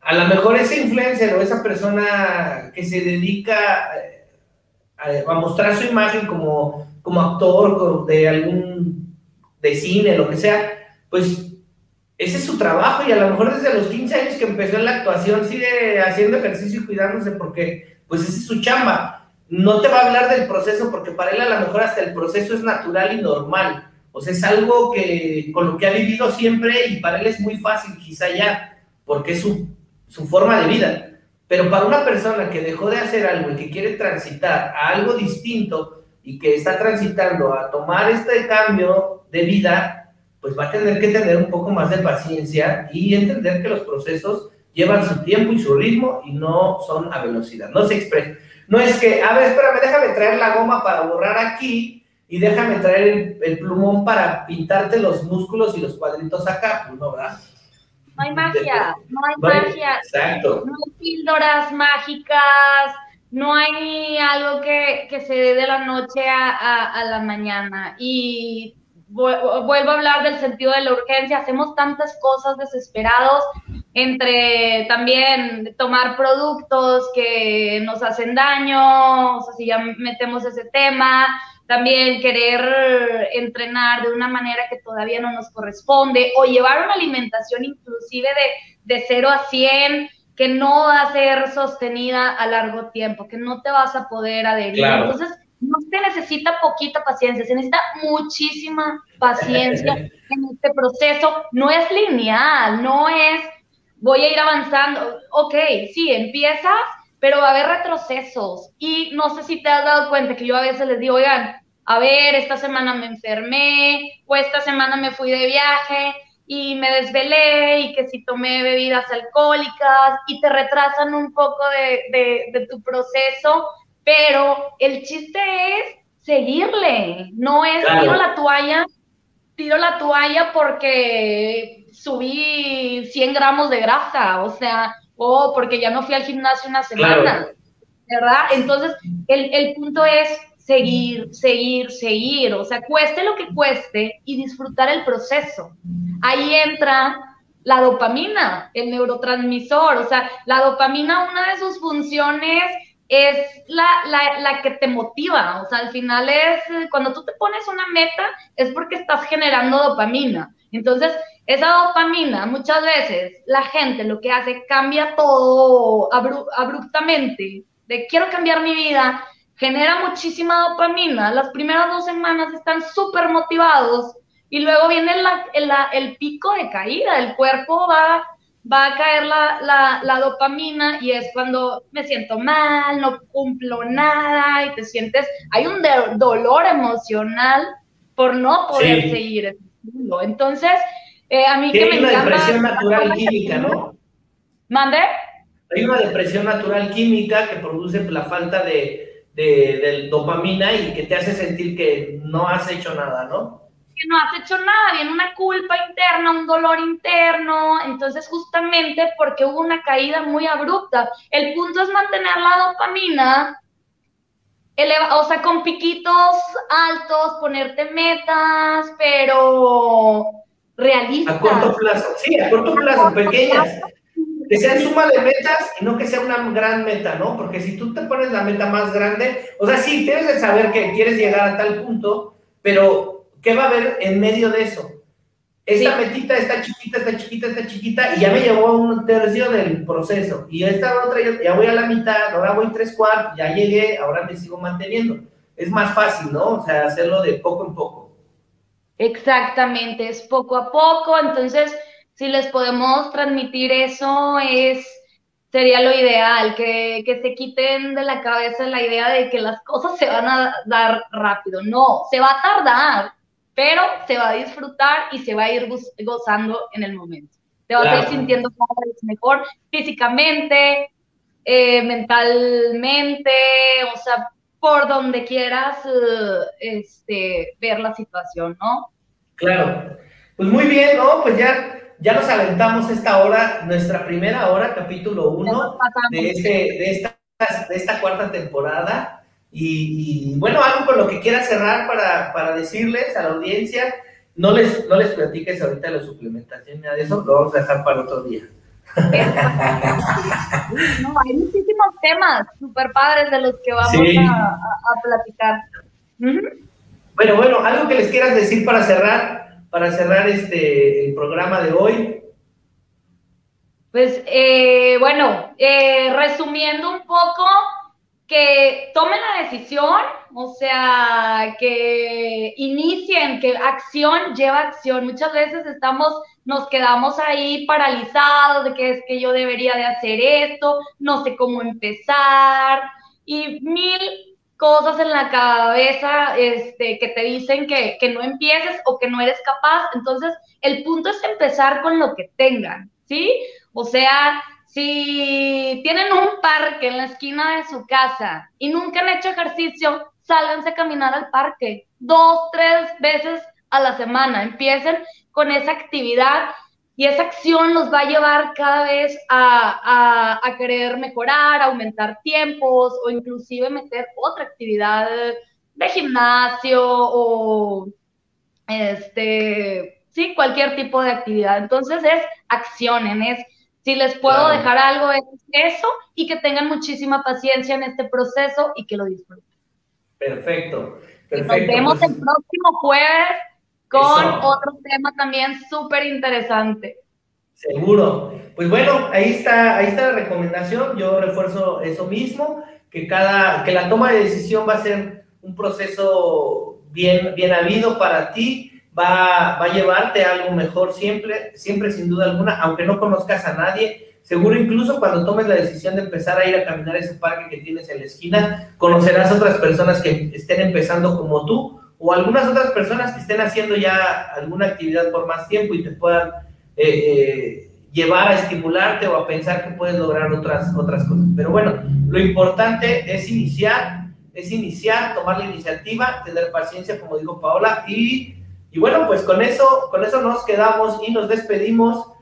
A lo mejor ese influencer o esa persona que se dedica eh, a mostrar su imagen como como actor de algún, de cine, lo que sea, pues ese es su trabajo y a lo mejor desde los 15 años que empezó en la actuación sigue haciendo ejercicio y cuidándose porque pues ese es su chamba. No te va a hablar del proceso porque para él a lo mejor hasta el proceso es natural y normal. O sea, es algo que con lo que ha vivido siempre y para él es muy fácil quizá ya, porque es su, su forma de vida. Pero para una persona que dejó de hacer algo y que quiere transitar a algo distinto y que está transitando a tomar este cambio de vida, pues va a tener que tener un poco más de paciencia y entender que los procesos llevan su tiempo y su ritmo y no son a velocidad, no se expresan. No es que, a ver, espérame, déjame traer la goma para borrar aquí y déjame traer el, plumón para pintarte los músculos y los cuadritos acá, pues no, ¿verdad? No hay magia, no hay magia. Exacto. No hay píldoras mágicas, no hay algo que, que se dé de la noche a, a, la mañana. Y vuelvo a hablar del sentido de la urgencia. Hacemos tantas cosas desesperados entre también tomar productos que nos hacen daño, o sea, si ya metemos ese tema, también querer entrenar de una manera que todavía no nos corresponde o llevar una alimentación inclusive de, de 0 a 100 que no va a ser sostenida a largo tiempo, que no te vas a poder adherir. Entonces, no se necesita poquita paciencia, se necesita muchísima paciencia en este proceso. No es lineal, no es voy a ir avanzando. Ok, sí, empiezas pero va a haber retrocesos. Y no sé si te has dado cuenta que yo a veces les digo, oigan, a ver, esta semana me enfermé, o esta semana me fui de viaje y me desvelé, y que si tomé bebidas alcohólicas, y te retrasan un poco de, tu proceso, pero el chiste es seguirle, no es tiro la toalla, tiro la toalla porque subí 100 gramos de grasa, o sea, o porque ya no fui al gimnasio una semana, ¿verdad? Entonces, el, el punto es seguir, seguir, seguir, o sea, cueste lo que cueste y disfrutar el proceso. Ahí entra la dopamina, el neurotransmisor, o sea, la dopamina, una de sus funciones es la, la, la, que te motiva, o sea, al final es, cuando tú te pones una meta, es porque estás generando dopamina. Entonces, esa dopamina, muchas veces la gente lo que hace cambia todo abruptamente, de quiero cambiar mi vida, genera muchísima dopamina, las primeras dos semanas están súper motivados y luego viene el, pico de caída, el cuerpo va, va a caer la, la, dopamina y es cuando me siento mal, no cumplo nada y te sientes, hay un dolor emocional por no poder seguir. Entonces, eh, a mí que me una depresión natural química, ¿no? ¿Mande? Hay una depresión natural química que produce la falta de, de, dopamina y que te hace sentir que no has hecho nada, ¿no? Que no has hecho nada, viene una culpa interna, un dolor interno, entonces justamente porque hubo una caída muy abrupta. El punto es mantener la dopamina o sea, con piquitos altos, ponerte metas, pero realistas. A corto plazo, sí, a corto plazo, pequeñas. Que sean suma de metas y no que sea una gran meta, ¿no? Porque si tú te pones la meta más grande, o sea, sí, tienes que saber que quieres llegar a tal punto, pero ¿qué va a haber en medio de eso? Esta metita está chiquita, está chiquita, está chiquita, y ya me llevó un tercio del proceso. Y esta otra, ya voy a la mitad, ahora voy tres cuartos, ya llegué, ahora me sigo manteniendo. Es más fácil, ¿no? O sea, hacerlo de poco en poco. Exactamente, es poco a poco. Entonces, si les podemos transmitir eso, es sería lo ideal, que, que se quiten de la cabeza la idea de que las cosas se van a dar rápido. No, se va a tardar pero se va a disfrutar y se va a ir gozando en el momento. Te vas a ir sintiendo cada vez mejor físicamente, eh, mentalmente, o sea, por donde quieras eh, este, ver la situación, ¿no? Claro. Pues muy bien, ¿no? Pues ya, ya nos aventamos esta hora, nuestra primera hora, capítulo 1 de, este, de, esta, de esta cuarta temporada. Y, bueno, algo con lo que quiera cerrar para, para, decirles a la audiencia, no les, no les platiques ahorita la suplementación, nada de eso, lo vamos a dejar para otro día. no, hay muchísimos temas súper padres de los que vamos a, a, platicar. Bueno, bueno, algo que les quieras decir para cerrar, para cerrar este el programa de hoy. Pues eh, bueno, eh, resumiendo un poco, que tomen la decisión, o sea, que inicien, que acción lleva acción. Muchas veces estamos, nos quedamos ahí paralizados de que es que yo debería de hacer esto, no sé cómo empezar y mil cosas en la cabeza este, que te dicen que, que no empieces o que no eres capaz. Entonces, el punto es empezar con lo que tengan, ¿sí? O sea, si tienen un parque en la esquina de su casa y nunca han hecho ejercicio, sálganse a caminar al parque dos, tres veces a la semana. Empiecen con esa actividad y esa acción los va a llevar cada vez a, a, querer mejorar, aumentar tiempos o inclusive meter otra actividad de gimnasio o este, sí, cualquier tipo de actividad. Entonces es accionen, es si les puedo dejar algo es eso y que tengan muchísima paciencia en este proceso y que lo disfruten. Perfecto, perfecto. nos vemos pues el próximo jueves con otro tema también súper interesante. Seguro. Pues bueno, ahí está, ahí está la recomendación. Yo refuerzo eso mismo, que cada, que la toma de decisión va a ser un proceso bien, bien habido para ti va, va a llevarte a algo mejor siempre, siempre sin duda alguna, aunque no conozcas a nadie. Seguro incluso cuando tomes la decisión de empezar a ir a caminar ese parque que tienes en la esquina, conocerás otras personas que estén empezando como tú o algunas otras personas que estén haciendo ya alguna actividad por más tiempo y te puedan eh, eh, llevar a estimularte o a pensar que puedes lograr otras, otras cosas. Pero bueno, lo importante es iniciar, es iniciar, tomar la iniciativa, tener paciencia, como dijo Paola, y y bueno, pues con eso, con eso nos quedamos y nos despedimos.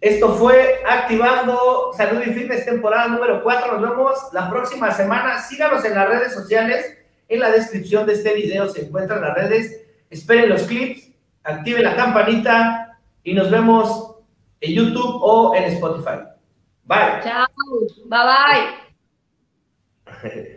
Esto fue Activando Salud y Fitness temporada número 4. Nos vemos la próxima semana. Síganos en las redes sociales. En la descripción de este video se encuentran las redes. Esperen los clips, activen la campanita y nos vemos en YouTube o en Spotify. Bye. Chao. Bye bye.